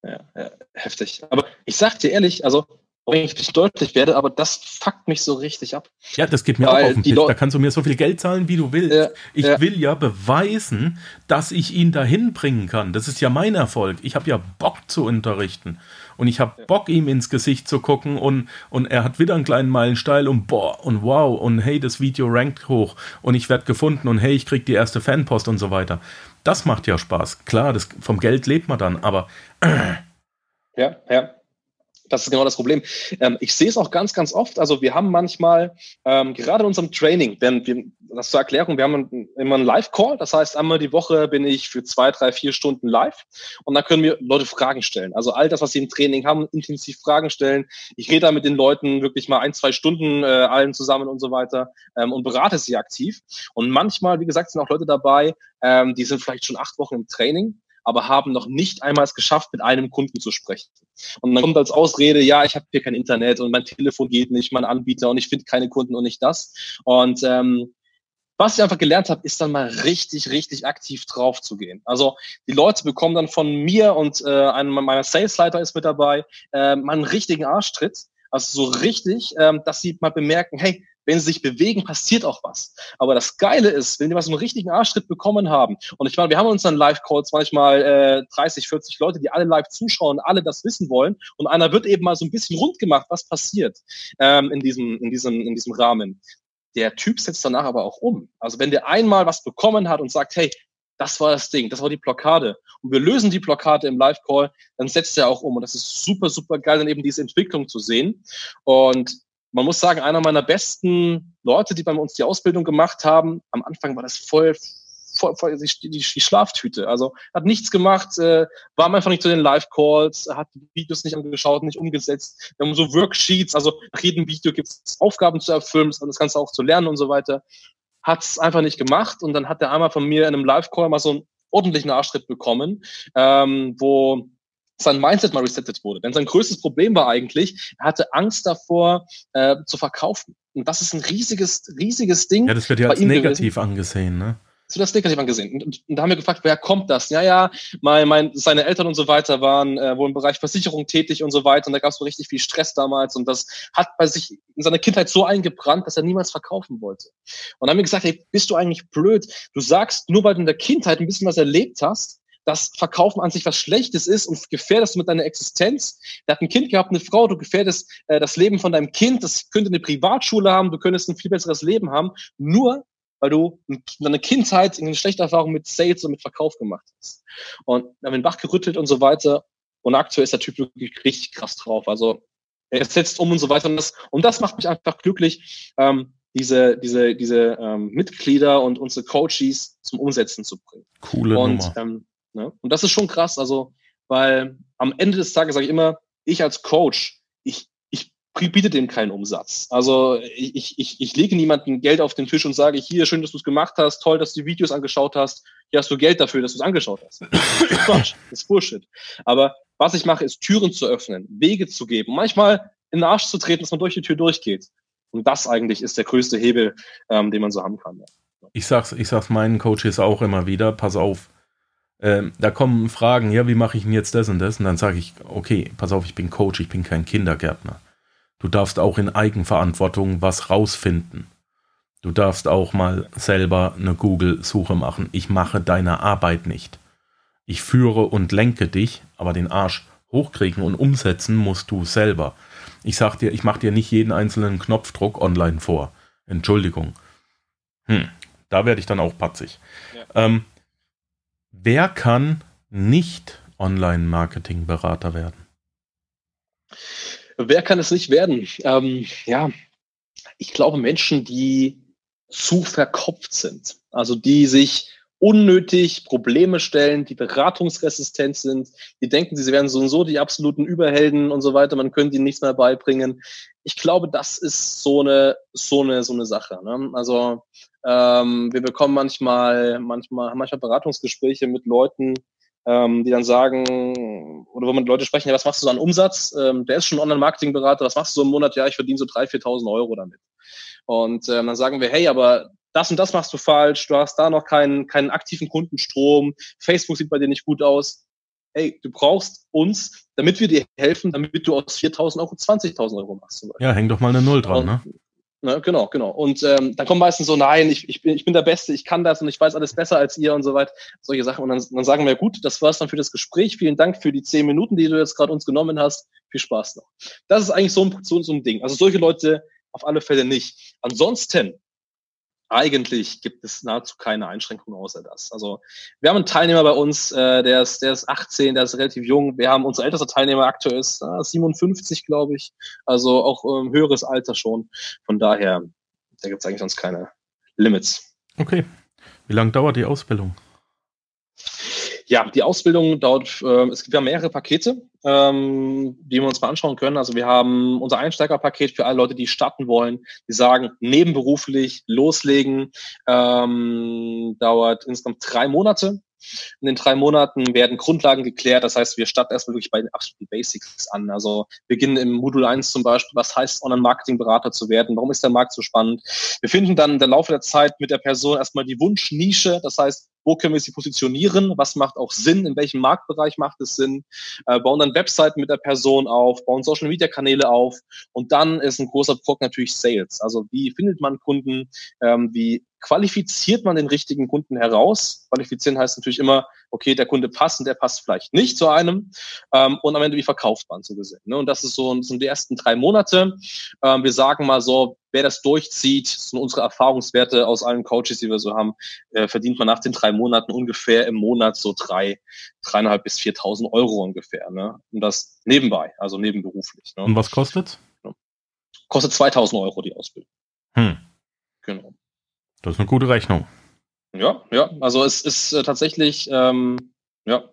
Ja, ja, heftig. Aber ich sag dir ehrlich, also wenn ich nicht deutlich werde, aber das fuckt mich so richtig ab. Ja, das geht mir Weil auch auf den Tisch. Da kannst du mir so viel Geld zahlen, wie du willst. Ja, ich ja. will ja beweisen, dass ich ihn dahin bringen kann. Das ist ja mein Erfolg. Ich habe ja Bock zu unterrichten. Und ich habe Bock, ihm ins Gesicht zu gucken und, und er hat wieder einen kleinen Meilensteil und boah und wow und hey, das Video rankt hoch und ich werde gefunden und hey, ich krieg die erste Fanpost und so weiter. Das macht ja Spaß. Klar, das, vom Geld lebt man dann, aber. Ja, ja. Das ist genau das Problem. Ähm, ich sehe es auch ganz, ganz oft. Also wir haben manchmal, ähm, gerade in unserem Training, wenn wir, das zur Erklärung, wir haben immer einen Live-Call. Das heißt, einmal die Woche bin ich für zwei, drei, vier Stunden live und dann können wir Leute Fragen stellen. Also all das, was sie im Training haben, intensiv Fragen stellen. Ich rede da mit den Leuten wirklich mal ein, zwei Stunden äh, allen zusammen und so weiter ähm, und berate sie aktiv. Und manchmal, wie gesagt, sind auch Leute dabei, ähm, die sind vielleicht schon acht Wochen im Training aber haben noch nicht einmal es geschafft, mit einem Kunden zu sprechen. Und dann kommt als Ausrede, ja, ich habe hier kein Internet und mein Telefon geht nicht, mein Anbieter und ich finde keine Kunden und nicht das. Und ähm, was ich einfach gelernt habe, ist dann mal richtig, richtig aktiv drauf zu gehen. Also die Leute bekommen dann von mir und äh, einem meiner Salesleiter ist mit dabei, äh, mal einen richtigen Arschtritt. Also so richtig, ähm, dass sie mal bemerken, hey, wenn sie sich bewegen, passiert auch was. Aber das Geile ist, wenn die mal so einen richtigen Arschtritt bekommen haben, und ich meine, wir haben unseren Live-Calls manchmal äh, 30, 40 Leute, die alle live zuschauen, alle das wissen wollen, und einer wird eben mal so ein bisschen rund gemacht, was passiert ähm, in, diesem, in, diesem, in diesem Rahmen. Der Typ setzt danach aber auch um. Also wenn der einmal was bekommen hat und sagt, hey, das war das Ding, das war die Blockade. Und wir lösen die Blockade im Live-Call, dann setzt er auch um. Und das ist super, super geil, dann eben diese Entwicklung zu sehen. Und man muss sagen, einer meiner besten Leute, die bei uns die Ausbildung gemacht haben, am Anfang war das voll, voll, voll die, die, die Schlaftüte. Also hat nichts gemacht, äh, war einfach nicht zu den Live-Calls, hat Videos nicht angeschaut, nicht umgesetzt. Wir haben so Worksheets, also nach jedem Video gibt es Aufgaben zu erfüllen, das Ganze auch zu lernen und so weiter. Hat es einfach nicht gemacht und dann hat er einmal von mir in einem Live-Call mal so einen ordentlichen Arschtritt bekommen, ähm, wo sein Mindset mal resettet wurde. Denn sein größtes Problem war eigentlich, er hatte Angst davor, äh, zu verkaufen. Und das ist ein riesiges, riesiges Ding. Ja, das wird ja als negativ gewesen. angesehen, ne? Das wird als negativ angesehen. Und, und, und, da haben wir gefragt, wer kommt das? Ja, ja, mein, mein, seine Eltern und so weiter waren äh, wohl im Bereich Versicherung tätig und so weiter. Und da gab es so richtig viel Stress damals. Und das hat bei sich in seiner Kindheit so eingebrannt, dass er niemals verkaufen wollte. Und dann haben wir gesagt, hey, bist du eigentlich blöd? Du sagst, nur weil du in der Kindheit ein bisschen was erlebt hast, dass Verkaufen an sich was Schlechtes ist und gefährdest du mit deiner Existenz. Der hat ein Kind gehabt, eine Frau, du gefährdest äh, das Leben von deinem Kind, das könnte eine Privatschule haben, du könntest ein viel besseres Leben haben, nur weil du in deiner Kindheit eine schlechte Erfahrung mit Sales und mit Verkauf gemacht hast. Und haben ihn wach gerüttelt und so weiter. Und aktuell ist der Typ wirklich richtig krass drauf. Also er setzt um und so weiter. Und das, und das macht mich einfach glücklich, ähm, diese, diese, diese ähm, Mitglieder und unsere Coaches zum Umsetzen zu bringen. Coole und, Nummer. Ähm, Ne? Und das ist schon krass, also, weil am Ende des Tages sage ich immer, ich als Coach, ich, ich biete dem keinen Umsatz. Also ich, ich, ich lege niemandem Geld auf den Tisch und sage, hier, schön, dass du es gemacht hast, toll, dass du die Videos angeschaut hast, hier hast du Geld dafür, dass du es angeschaut hast. Das ist Quatsch, das ist Bullshit. Aber was ich mache, ist Türen zu öffnen, Wege zu geben, manchmal in den Arsch zu treten, dass man durch die Tür durchgeht. Und das eigentlich ist der größte Hebel, ähm, den man so haben kann. Ja. Ich sag's, ich sag's meinen Coaches auch immer wieder, pass auf, ähm, da kommen Fragen, ja, wie mache ich denn jetzt das und das? Und dann sage ich, okay, pass auf, ich bin Coach, ich bin kein Kindergärtner. Du darfst auch in Eigenverantwortung was rausfinden. Du darfst auch mal selber eine Google-Suche machen. Ich mache deine Arbeit nicht. Ich führe und lenke dich, aber den Arsch hochkriegen und umsetzen musst du selber. Ich sag dir, ich mache dir nicht jeden einzelnen Knopfdruck online vor. Entschuldigung. Hm, da werde ich dann auch patzig. Ja. Ähm, Wer kann nicht Online-Marketing-Berater werden? Wer kann es nicht werden? Ähm, ja, ich glaube Menschen, die zu verkopft sind, also die sich unnötig Probleme stellen, die beratungsresistent sind, die denken, sie werden so und so die absoluten Überhelden und so weiter, man könnte ihnen nichts mehr beibringen. Ich glaube, das ist so eine, so eine, so eine Sache. Ne? Also ähm, wir bekommen manchmal, manchmal, manchmal Beratungsgespräche mit Leuten, ähm, die dann sagen, oder wo man Leute sprechen, ja, was machst du so an Umsatz? Ähm, der ist schon Online-Marketing-Berater, was machst du so im Monat? Ja, ich verdiene so 3.000, 4.000 Euro damit. Und ähm, dann sagen wir, hey, aber das und das machst du falsch, du hast da noch keinen, keinen aktiven Kundenstrom, Facebook sieht bei dir nicht gut aus. Hey, du brauchst uns, damit wir dir helfen, damit du aus 4.000 Euro 20.000 Euro machst. Ja, häng doch mal eine Null dran, und, ne? Ne, genau, genau. Und ähm, dann kommt meistens so, nein, ich, ich, bin, ich bin der Beste, ich kann das und ich weiß alles besser als ihr und so weiter. Solche Sachen. Und dann, dann sagen wir, gut, das war's dann für das Gespräch. Vielen Dank für die zehn Minuten, die du jetzt gerade uns genommen hast. Viel Spaß noch. Das ist eigentlich so ein, so, so ein Ding. Also solche Leute auf alle Fälle nicht. Ansonsten eigentlich gibt es nahezu keine Einschränkungen außer das. Also wir haben einen Teilnehmer bei uns, äh, der, ist, der ist 18, der ist relativ jung. Wir haben unser ältester Teilnehmer aktuell ist äh, 57, glaube ich. Also auch ähm, höheres Alter schon. Von daher, da gibt es eigentlich sonst keine Limits. Okay. Wie lange dauert die Ausbildung? Ja, die Ausbildung dauert, äh, es gibt ja mehrere Pakete, ähm, die wir uns mal anschauen können. Also wir haben unser Einsteigerpaket für alle Leute, die starten wollen, die sagen, nebenberuflich loslegen, ähm, dauert insgesamt drei Monate. In den drei Monaten werden Grundlagen geklärt. Das heißt, wir starten erstmal wirklich bei den absoluten Basics an. Also beginnen im Modul 1 zum Beispiel, was heißt Online-Marketing-Berater zu werden? Warum ist der Markt so spannend? Wir finden dann im Laufe der Zeit mit der Person erstmal die Wunschnische. Das heißt, wo können wir sie positionieren, was macht auch Sinn, in welchem Marktbereich macht es Sinn, äh, bauen dann Webseiten mit der Person auf, bauen Social Media Kanäle auf. Und dann ist ein großer Punkt natürlich Sales. Also wie findet man Kunden, ähm, wie qualifiziert man den richtigen Kunden heraus. Qualifizieren heißt natürlich immer, okay, der Kunde passt und der passt vielleicht nicht zu einem. Ähm, und am Ende, wie verkauft man so gesehen. Ne? Und das ist so, so die ersten drei Monate. Ähm, wir sagen mal so, wer das durchzieht, sind unsere Erfahrungswerte aus allen Coaches, die wir so haben, äh, verdient man nach den drei Monaten ungefähr im Monat so drei, dreieinhalb bis viertausend Euro ungefähr. Ne? Und das nebenbei, also nebenberuflich. Ne? Und was kostet? Kostet 2000 Euro die Ausbildung. Hm. Genau. Das ist eine gute Rechnung. Ja, ja. Also es ist äh, tatsächlich ähm, ja,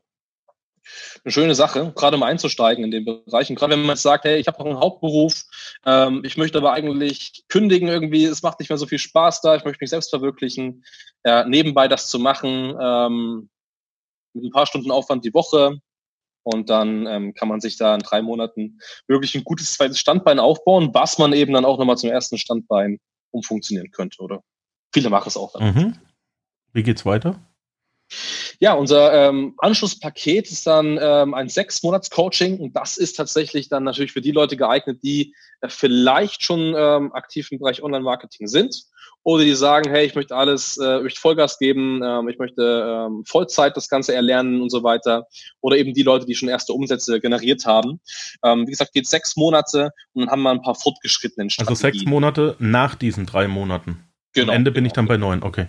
eine schöne Sache, gerade mal einzusteigen in den Bereichen. Gerade wenn man sagt, hey, ich habe noch einen Hauptberuf, ähm, ich möchte aber eigentlich kündigen irgendwie, es macht nicht mehr so viel Spaß da, ich möchte mich selbst verwirklichen, ja, nebenbei das zu machen, ähm, mit ein paar Stunden Aufwand die Woche. Und dann ähm, kann man sich da in drei Monaten wirklich ein gutes zweites Standbein aufbauen, was man eben dann auch nochmal zum ersten Standbein umfunktionieren könnte, oder? Viele machen es auch. Mhm. Wie geht's weiter? Ja, unser ähm, Anschlusspaket ist dann ähm, ein sechs Monats Coaching und das ist tatsächlich dann natürlich für die Leute geeignet, die äh, vielleicht schon ähm, aktiv im Bereich Online-Marketing sind oder die sagen, hey, ich möchte alles, äh, ich möchte Vollgas geben, ähm, ich möchte ähm, Vollzeit das Ganze erlernen und so weiter oder eben die Leute, die schon erste Umsätze generiert haben. Ähm, wie gesagt, geht sechs Monate und dann haben wir ein paar fortgeschrittenen Strategien. Also sechs Monate nach diesen drei Monaten. Genau, Am Ende bin genau. ich dann bei neun, okay.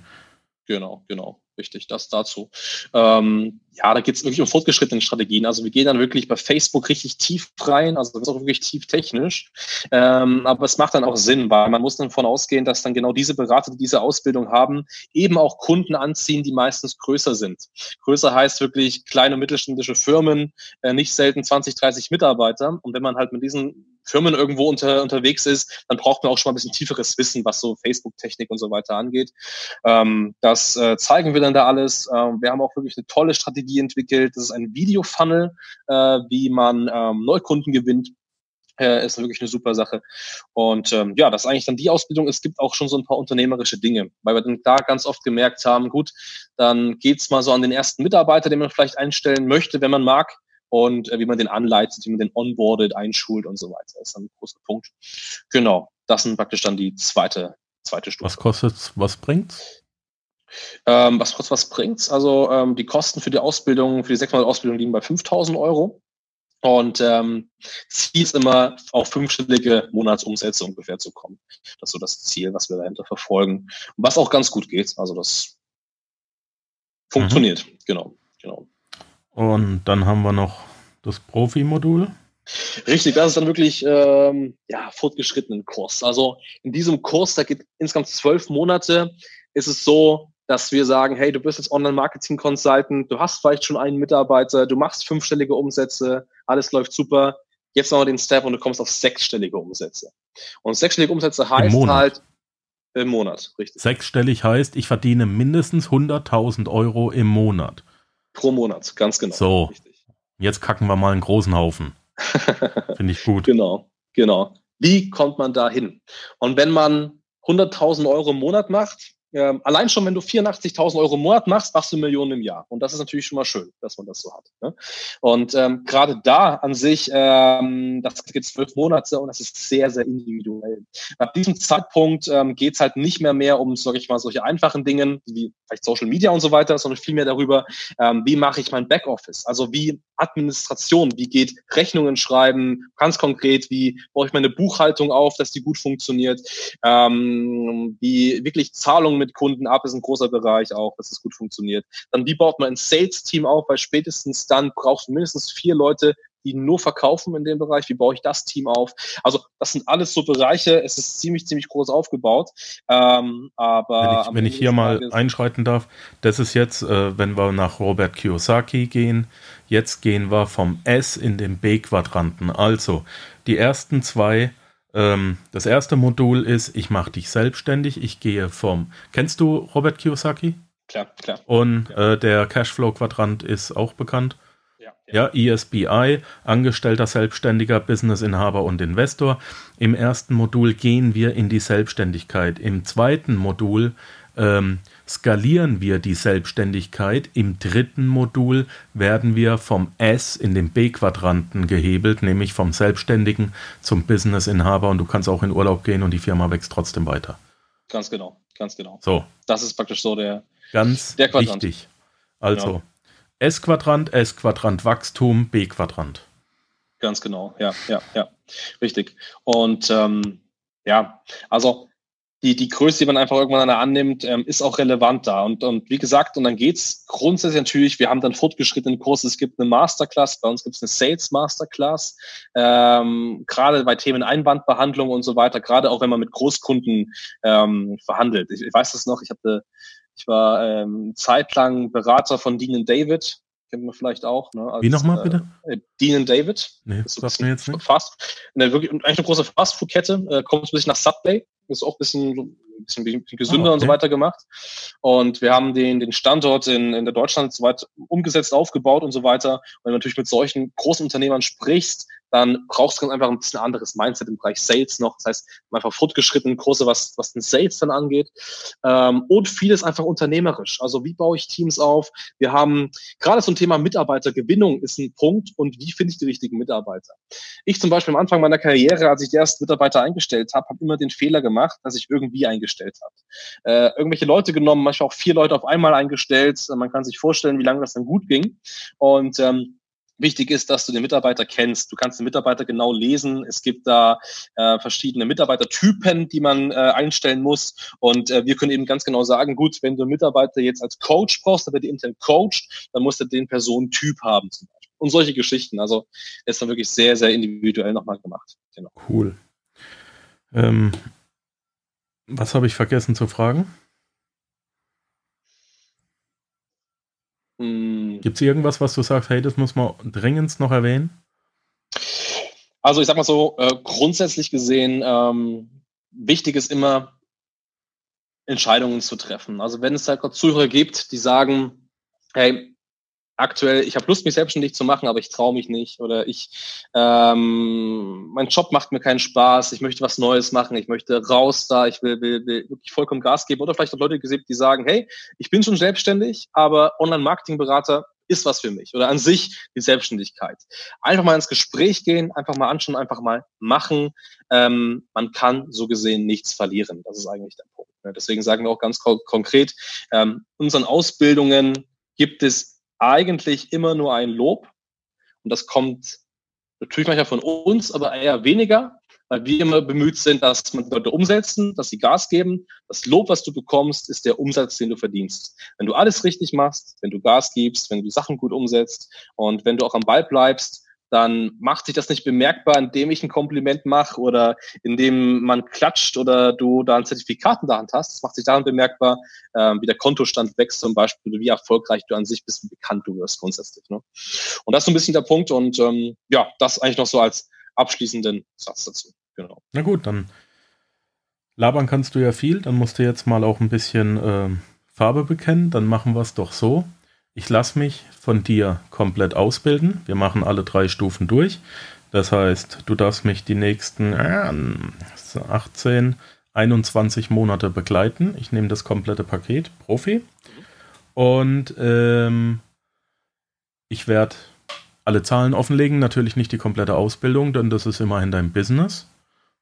Genau, genau. Richtig, das dazu. Ähm, ja, da geht es wirklich um fortgeschrittene Strategien. Also wir gehen dann wirklich bei Facebook richtig tief rein, also das ist auch wirklich tief technisch. Ähm, aber es macht dann auch Sinn, weil man muss dann davon ausgehen, dass dann genau diese Berater, die diese Ausbildung haben, eben auch Kunden anziehen, die meistens größer sind. Größer heißt wirklich kleine mittelständische Firmen, äh, nicht selten 20, 30 Mitarbeiter. Und wenn man halt mit diesen Firmen irgendwo unter, unterwegs ist, dann braucht man auch schon mal ein bisschen tieferes Wissen, was so Facebook-Technik und so weiter angeht. Ähm, das äh, zeigen wir dann da alles. Ähm, wir haben auch wirklich eine tolle Strategie entwickelt. Das ist ein Video-Funnel, äh, wie man ähm, Neukunden gewinnt. Äh, ist wirklich eine super Sache. Und ähm, ja, das ist eigentlich dann die Ausbildung. Es gibt auch schon so ein paar unternehmerische Dinge, weil wir dann da ganz oft gemerkt haben, gut, dann geht's mal so an den ersten Mitarbeiter, den man vielleicht einstellen möchte, wenn man mag und äh, wie man den anleitet, wie man den onboardet, einschult und so weiter. Das ist dann ein großer Punkt. Genau, das sind praktisch dann die zweite, zweite Stufe. Was kostet, was bringt's? Ähm, was kostet, was bringt's? Also ähm, die Kosten für die Ausbildung, für die sechs Monate Ausbildung liegen bei 5000 Euro. Und ähm, Ziel ist immer, auf fünfstellige Monatsumsätze ungefähr zu kommen. Das ist so das Ziel, was wir dahinter verfolgen. Was auch ganz gut geht. Also das funktioniert. Mhm. Genau, genau. Und dann haben wir noch das Profi-Modul. Richtig, das ist dann wirklich ähm, ja, fortgeschrittenen Kurs. Also in diesem Kurs, da geht insgesamt zwölf Monate, ist es so, dass wir sagen, hey, du bist jetzt Online-Marketing-Consultant, du hast vielleicht schon einen Mitarbeiter, du machst fünfstellige Umsätze, alles läuft super. Jetzt noch den Step und du kommst auf sechsstellige Umsätze. Und sechsstellige Umsätze heißt Im halt im Monat, richtig. Sechsstellig heißt, ich verdiene mindestens 100.000 Euro im Monat. Pro Monat, ganz genau. So, Richtig. jetzt kacken wir mal einen großen Haufen. Finde ich gut. Genau, genau. Wie kommt man da hin? Und wenn man 100.000 Euro im Monat macht, ähm, allein schon, wenn du 84.000 Euro im Monat machst, machst du Millionen im Jahr. Und das ist natürlich schon mal schön, dass man das so hat. Ne? Und ähm, gerade da an sich, ähm, das geht zwölf Monate und das ist sehr, sehr individuell. Ab diesem Zeitpunkt ähm, geht es halt nicht mehr mehr um, sage ich mal, solche einfachen Dingen wie vielleicht Social Media und so weiter, sondern vielmehr darüber, ähm, wie mache ich mein Backoffice? Also wie Administration, wie geht Rechnungen schreiben, ganz konkret, wie baue ich meine Buchhaltung auf, dass die gut funktioniert, ähm, wie wirklich Zahlungen mit Kunden ab, ist ein großer Bereich auch, dass es gut funktioniert. Dann wie baut man ein Sales-Team auf, weil spätestens dann brauchst du mindestens vier Leute, die nur verkaufen in dem Bereich, wie baue ich das Team auf. Also das sind alles so Bereiche, es ist ziemlich, ziemlich groß aufgebaut. Ähm, aber wenn ich, wenn ich hier mal einschreiten darf, das ist jetzt, äh, wenn wir nach Robert Kiyosaki gehen, jetzt gehen wir vom S in den B-Quadranten. Also die ersten zwei ähm, das erste Modul ist, ich mache dich selbstständig. Ich gehe vom. Kennst du Robert Kiyosaki? Klar, klar. Und Äh, der Cashflow-Quadrant ist auch bekannt. Ja, ja. ja, ESBI, Angestellter, Selbstständiger, Businessinhaber und Investor. Im ersten Modul gehen wir in die Selbstständigkeit. Im zweiten Modul ähm, skalieren wir die Selbstständigkeit. Im dritten Modul werden wir vom S in den B-Quadranten gehebelt, nämlich vom Selbstständigen zum Businessinhaber und du kannst auch in Urlaub gehen und die Firma wächst trotzdem weiter. Ganz genau, ganz genau. So. Das ist praktisch so der, ganz der Quadrant. wichtig. Also genau. S-Quadrant, S-Quadrant Wachstum, B-Quadrant. Ganz genau, ja, ja, ja. Richtig. Und ähm, ja, also die, die Größe, die man einfach irgendwann annimmt, ähm, ist auch relevant da. Und, und wie gesagt, und dann geht's grundsätzlich natürlich, wir haben dann fortgeschrittene Kurse, es gibt eine Masterclass, bei uns gibt es eine Sales Masterclass, ähm, gerade bei Themen Einwandbehandlung und so weiter, gerade auch wenn man mit Großkunden ähm, verhandelt. Ich, ich weiß das noch, ich hatte ich war ähm, zeitlang Berater von Dean David, kennt man vielleicht auch. Ne, als, Wie nochmal bitte? Äh, Dean David. Nee, das sagt mir jetzt nicht. Fast, eine, wirklich, eigentlich eine große Fastfood-Kette, äh, kommt ein bisschen nach Subway ist auch ein bisschen, ein bisschen, bisschen gesünder ah, okay. und so weiter gemacht. Und wir haben den, den Standort in, in der Deutschland so weit umgesetzt, aufgebaut und so weiter. Und wenn du natürlich mit solchen großen Unternehmern sprichst, dann brauchst du einfach ein bisschen anderes Mindset im Bereich Sales noch. Das heißt, einfach fortgeschrittene Kurse, was, was den Sales dann angeht. Ähm, und vieles einfach unternehmerisch. Also wie baue ich Teams auf? Wir haben gerade so ein Thema Mitarbeitergewinnung ist ein Punkt und wie finde ich die richtigen Mitarbeiter? Ich zum Beispiel am Anfang meiner Karriere, als ich die ersten Mitarbeiter eingestellt habe, habe immer den Fehler gemacht, dass ich irgendwie eingestellt habe. Äh, irgendwelche Leute genommen, manchmal auch vier Leute auf einmal eingestellt. Man kann sich vorstellen, wie lange das dann gut ging. Und ähm, Wichtig ist, dass du den Mitarbeiter kennst. Du kannst den Mitarbeiter genau lesen. Es gibt da äh, verschiedene Mitarbeitertypen, die man äh, einstellen muss. Und äh, wir können eben ganz genau sagen, gut, wenn du einen Mitarbeiter jetzt als Coach brauchst, dann wird er intern coacht, dann muss er den Personentyp haben zum Beispiel. Und solche Geschichten. Also ist dann wirklich sehr, sehr individuell nochmal gemacht. Genau. Cool. Ähm, was habe ich vergessen zu fragen? Hm. Gibt es irgendwas, was du sagst, hey, das muss man dringend noch erwähnen? Also ich sag mal so, äh, grundsätzlich gesehen, ähm, wichtig ist immer, Entscheidungen zu treffen. Also wenn es da Zuhörer gibt, die sagen, hey, aktuell, ich habe Lust, mich selbstständig zu machen, aber ich traue mich nicht oder ich, ähm, mein Job macht mir keinen Spaß, ich möchte was Neues machen, ich möchte raus da, ich will, will, will wirklich vollkommen Gas geben oder vielleicht auch Leute gesehen, die sagen, hey, ich bin schon selbstständig, aber Online-Marketing-Berater ist was für mich oder an sich die Selbstständigkeit. Einfach mal ins Gespräch gehen, einfach mal anschauen, einfach mal machen. Ähm, man kann so gesehen nichts verlieren. Das ist eigentlich der Punkt. Ne? Deswegen sagen wir auch ganz konkret, ähm, unseren Ausbildungen gibt es eigentlich immer nur ein Lob. Und das kommt natürlich manchmal von uns, aber eher weniger, weil wir immer bemüht sind, dass man Leute umsetzen, dass sie Gas geben. Das Lob, was du bekommst, ist der Umsatz, den du verdienst. Wenn du alles richtig machst, wenn du Gas gibst, wenn du Sachen gut umsetzt und wenn du auch am Ball bleibst, dann macht sich das nicht bemerkbar, indem ich ein Kompliment mache oder indem man klatscht oder du da ein Zertifikat in der Hand hast. Das macht sich daran bemerkbar, äh, wie der Kontostand wächst zum Beispiel, wie erfolgreich du an sich bist, wie bekannt du wirst grundsätzlich. Ne? Und das ist so ein bisschen der Punkt und ähm, ja, das eigentlich noch so als abschließenden Satz dazu. Genau. Na gut, dann labern kannst du ja viel, dann musst du jetzt mal auch ein bisschen äh, Farbe bekennen, dann machen wir es doch so. Ich lasse mich von dir komplett ausbilden. Wir machen alle drei Stufen durch. Das heißt, du darfst mich die nächsten äh, 18, 21 Monate begleiten. Ich nehme das komplette Paket, Profi. Und ähm, ich werde alle Zahlen offenlegen, natürlich nicht die komplette Ausbildung, denn das ist immerhin dein Business.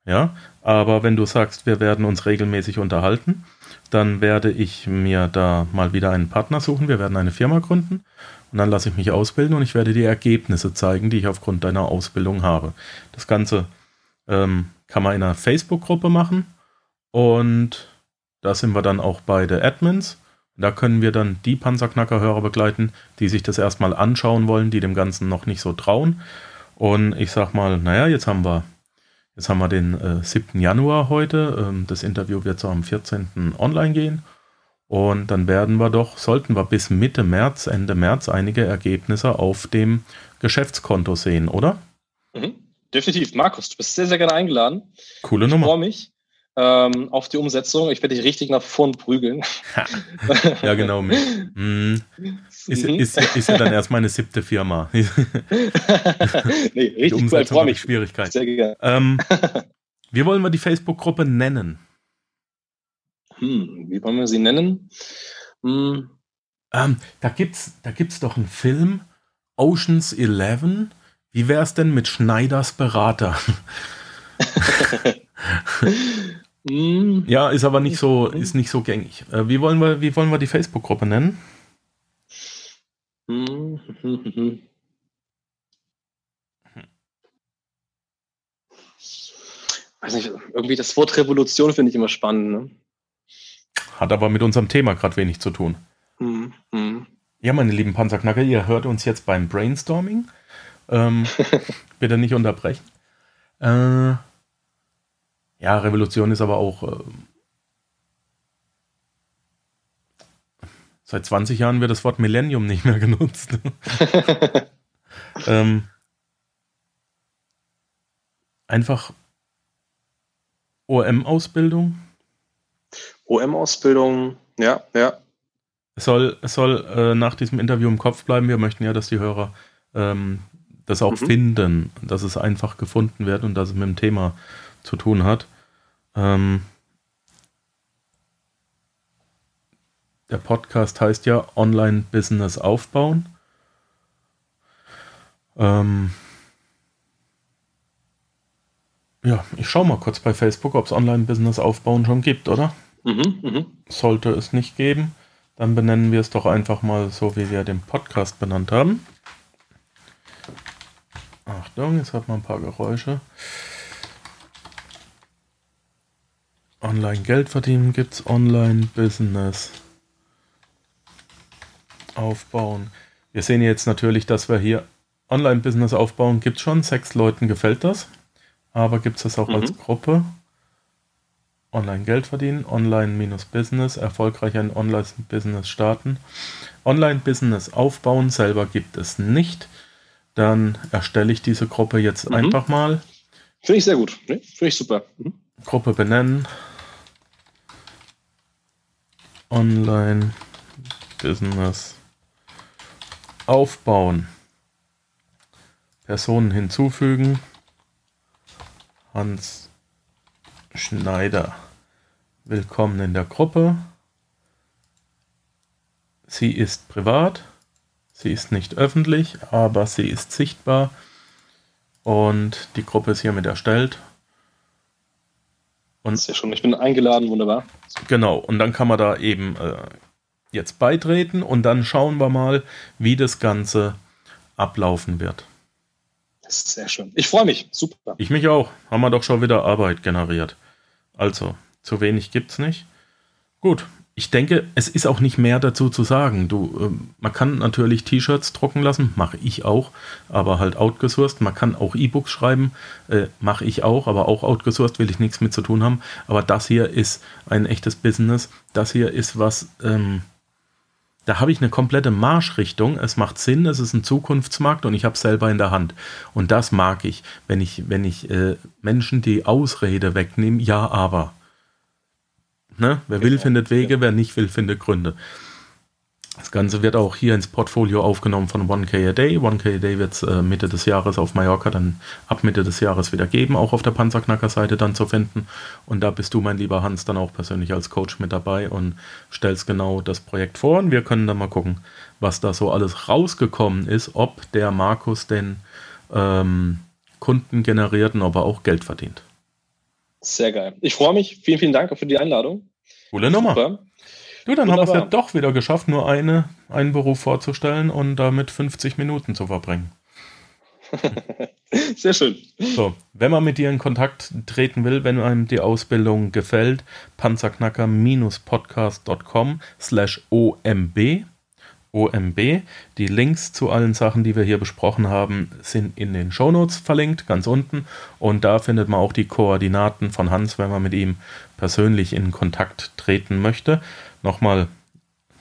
Ja, aber wenn du sagst, wir werden uns regelmäßig unterhalten, dann werde ich mir da mal wieder einen Partner suchen. Wir werden eine Firma gründen und dann lasse ich mich ausbilden und ich werde die Ergebnisse zeigen, die ich aufgrund deiner Ausbildung habe. Das Ganze ähm, kann man in einer Facebook-Gruppe machen und da sind wir dann auch beide Admins. Da können wir dann die Panzerknacker-Hörer begleiten, die sich das erstmal anschauen wollen, die dem Ganzen noch nicht so trauen. Und ich sag mal, naja, jetzt haben wir, jetzt haben wir den äh, 7. Januar heute. Ähm, das Interview wird so am 14. online gehen. Und dann werden wir doch, sollten wir bis Mitte März, Ende März einige Ergebnisse auf dem Geschäftskonto sehen, oder? Mhm. Definitiv. Markus, du bist sehr, sehr gerne eingeladen. Coole Nummer. Ich freue mich ähm, auf die Umsetzung. Ich werde dich richtig nach vorn prügeln. ja, genau. Mm. Ist, mhm. ist, ist, ja dann erst meine siebte Firma. nee, richtig die Umsetzung cool, Schwierigkeit. Sehr gerne. Ähm, wie wollen wir die Facebook-Gruppe nennen? Hm, wie wollen wir sie nennen? Hm. Ähm, da gibt es da gibt's doch einen Film, Oceans 11. Wie wäre es denn mit Schneiders Berater? Hm. ja, ist aber nicht so, ist nicht so gängig. Äh, wie, wollen wir, wie wollen wir die Facebook-Gruppe nennen? Weiß nicht, irgendwie das Wort Revolution finde ich immer spannend. Ne? Hat aber mit unserem Thema gerade wenig zu tun. Hm, hm. Ja, meine lieben Panzerknacker, ihr hört uns jetzt beim Brainstorming. Ähm, bitte nicht unterbrechen. Äh, ja, Revolution ist aber auch. Äh, seit 20 Jahren wird das Wort Millennium nicht mehr genutzt. ähm, einfach OM-Ausbildung. OM-Ausbildung, ja, ja. Es soll, es soll äh, nach diesem Interview im Kopf bleiben. Wir möchten ja, dass die Hörer ähm, das auch mhm. finden, dass es einfach gefunden wird und dass es mit dem Thema zu tun hat. Ähm, der Podcast heißt ja Online-Business aufbauen. Ähm, ja, ich schaue mal kurz bei Facebook, ob es Online-Business aufbauen schon gibt, oder? Mhm, mh. Sollte es nicht geben, dann benennen wir es doch einfach mal so, wie wir den Podcast benannt haben. Achtung, jetzt hat man ein paar Geräusche. Online Geld verdienen gibt es, Online Business aufbauen. Wir sehen jetzt natürlich, dass wir hier Online Business aufbauen. Gibt es schon, sechs Leuten gefällt das. Aber gibt es das auch mhm. als Gruppe? Online Geld verdienen, Online-Business, erfolgreich ein Online-Business starten. Online-Business aufbauen selber gibt es nicht. Dann erstelle ich diese Gruppe jetzt mhm. einfach mal. Finde ich sehr gut. Ne? Finde ich super. Mhm. Gruppe benennen. Online-Business aufbauen. Personen hinzufügen. Hans Schneider. Willkommen in der Gruppe. Sie ist privat. Sie ist nicht öffentlich, aber sie ist sichtbar. Und die Gruppe ist hiermit erstellt. Und ist ja schon, ich bin eingeladen, wunderbar. Genau, und dann kann man da eben äh, jetzt beitreten und dann schauen wir mal, wie das Ganze ablaufen wird. Das ist sehr schön. Ich freue mich, super. Ich mich auch. Haben wir doch schon wieder Arbeit generiert. Also, zu wenig gibt es nicht. Gut, ich denke, es ist auch nicht mehr dazu zu sagen. Du, äh, man kann natürlich T-Shirts drucken lassen, mache ich auch, aber halt outgesourced. Man kann auch E-Books schreiben, äh, mache ich auch, aber auch outgesourced will ich nichts mit zu tun haben. Aber das hier ist ein echtes Business. Das hier ist was, ähm, da habe ich eine komplette Marschrichtung. Es macht Sinn, es ist ein Zukunftsmarkt und ich habe es selber in der Hand. Und das mag ich, wenn ich, wenn ich äh, Menschen die Ausrede wegnehme, ja, aber. Ne? Wer will, findet Wege, wer nicht will, findet Gründe. Das Ganze wird auch hier ins Portfolio aufgenommen von 1K a Day. 1K a Day wird es äh, Mitte des Jahres auf Mallorca dann ab Mitte des Jahres wieder geben, auch auf der Panzerknacker-Seite dann zu finden. Und da bist du, mein lieber Hans, dann auch persönlich als Coach mit dabei und stellst genau das Projekt vor. Und wir können dann mal gucken, was da so alles rausgekommen ist, ob der Markus denn ähm, Kunden generiert und ob er auch Geld verdient. Sehr geil. Ich freue mich. Vielen, vielen Dank für die Einladung. Coole Nummer. Super. Du, dann Wunderbar. haben wir es ja doch wieder geschafft, nur eine, einen Beruf vorzustellen und damit 50 Minuten zu verbringen. Sehr schön. So, wenn man mit dir in Kontakt treten will, wenn einem die Ausbildung gefällt, panzerknacker-podcast.com slash omb OMB. Die Links zu allen Sachen, die wir hier besprochen haben, sind in den Shownotes verlinkt, ganz unten. Und da findet man auch die Koordinaten von Hans, wenn man mit ihm persönlich in Kontakt treten möchte. Nochmal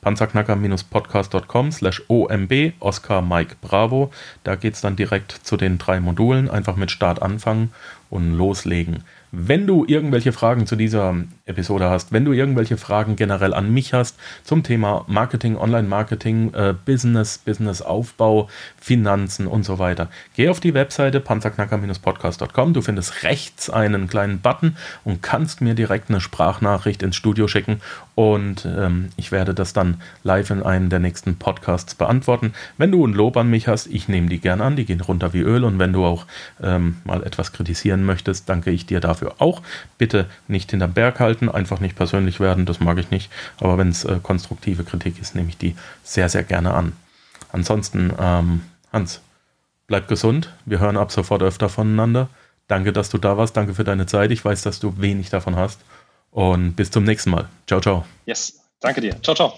panzerknacker-podcast.com slash OMB, Oscar Mike Bravo. Da geht es dann direkt zu den drei Modulen. Einfach mit Start anfangen und loslegen. Wenn du irgendwelche Fragen zu dieser Episode hast, wenn du irgendwelche Fragen generell an mich hast zum Thema Marketing, Online-Marketing, äh, Business, Business-Aufbau, Finanzen und so weiter, geh auf die Webseite panzerknacker-podcast.com. Du findest rechts einen kleinen Button und kannst mir direkt eine Sprachnachricht ins Studio schicken und ähm, ich werde das dann live in einem der nächsten Podcasts beantworten. Wenn du ein Lob an mich hast, ich nehme die gerne an, die gehen runter wie Öl und wenn du auch ähm, mal etwas kritisieren möchtest, danke ich dir dafür dafür auch. Bitte nicht hinterm Berg halten, einfach nicht persönlich werden, das mag ich nicht. Aber wenn es äh, konstruktive Kritik ist, nehme ich die sehr, sehr gerne an. Ansonsten, ähm, Hans, bleib gesund. Wir hören ab sofort öfter voneinander. Danke, dass du da warst. Danke für deine Zeit. Ich weiß, dass du wenig davon hast. Und bis zum nächsten Mal. Ciao, ciao. Yes, danke dir. Ciao, ciao.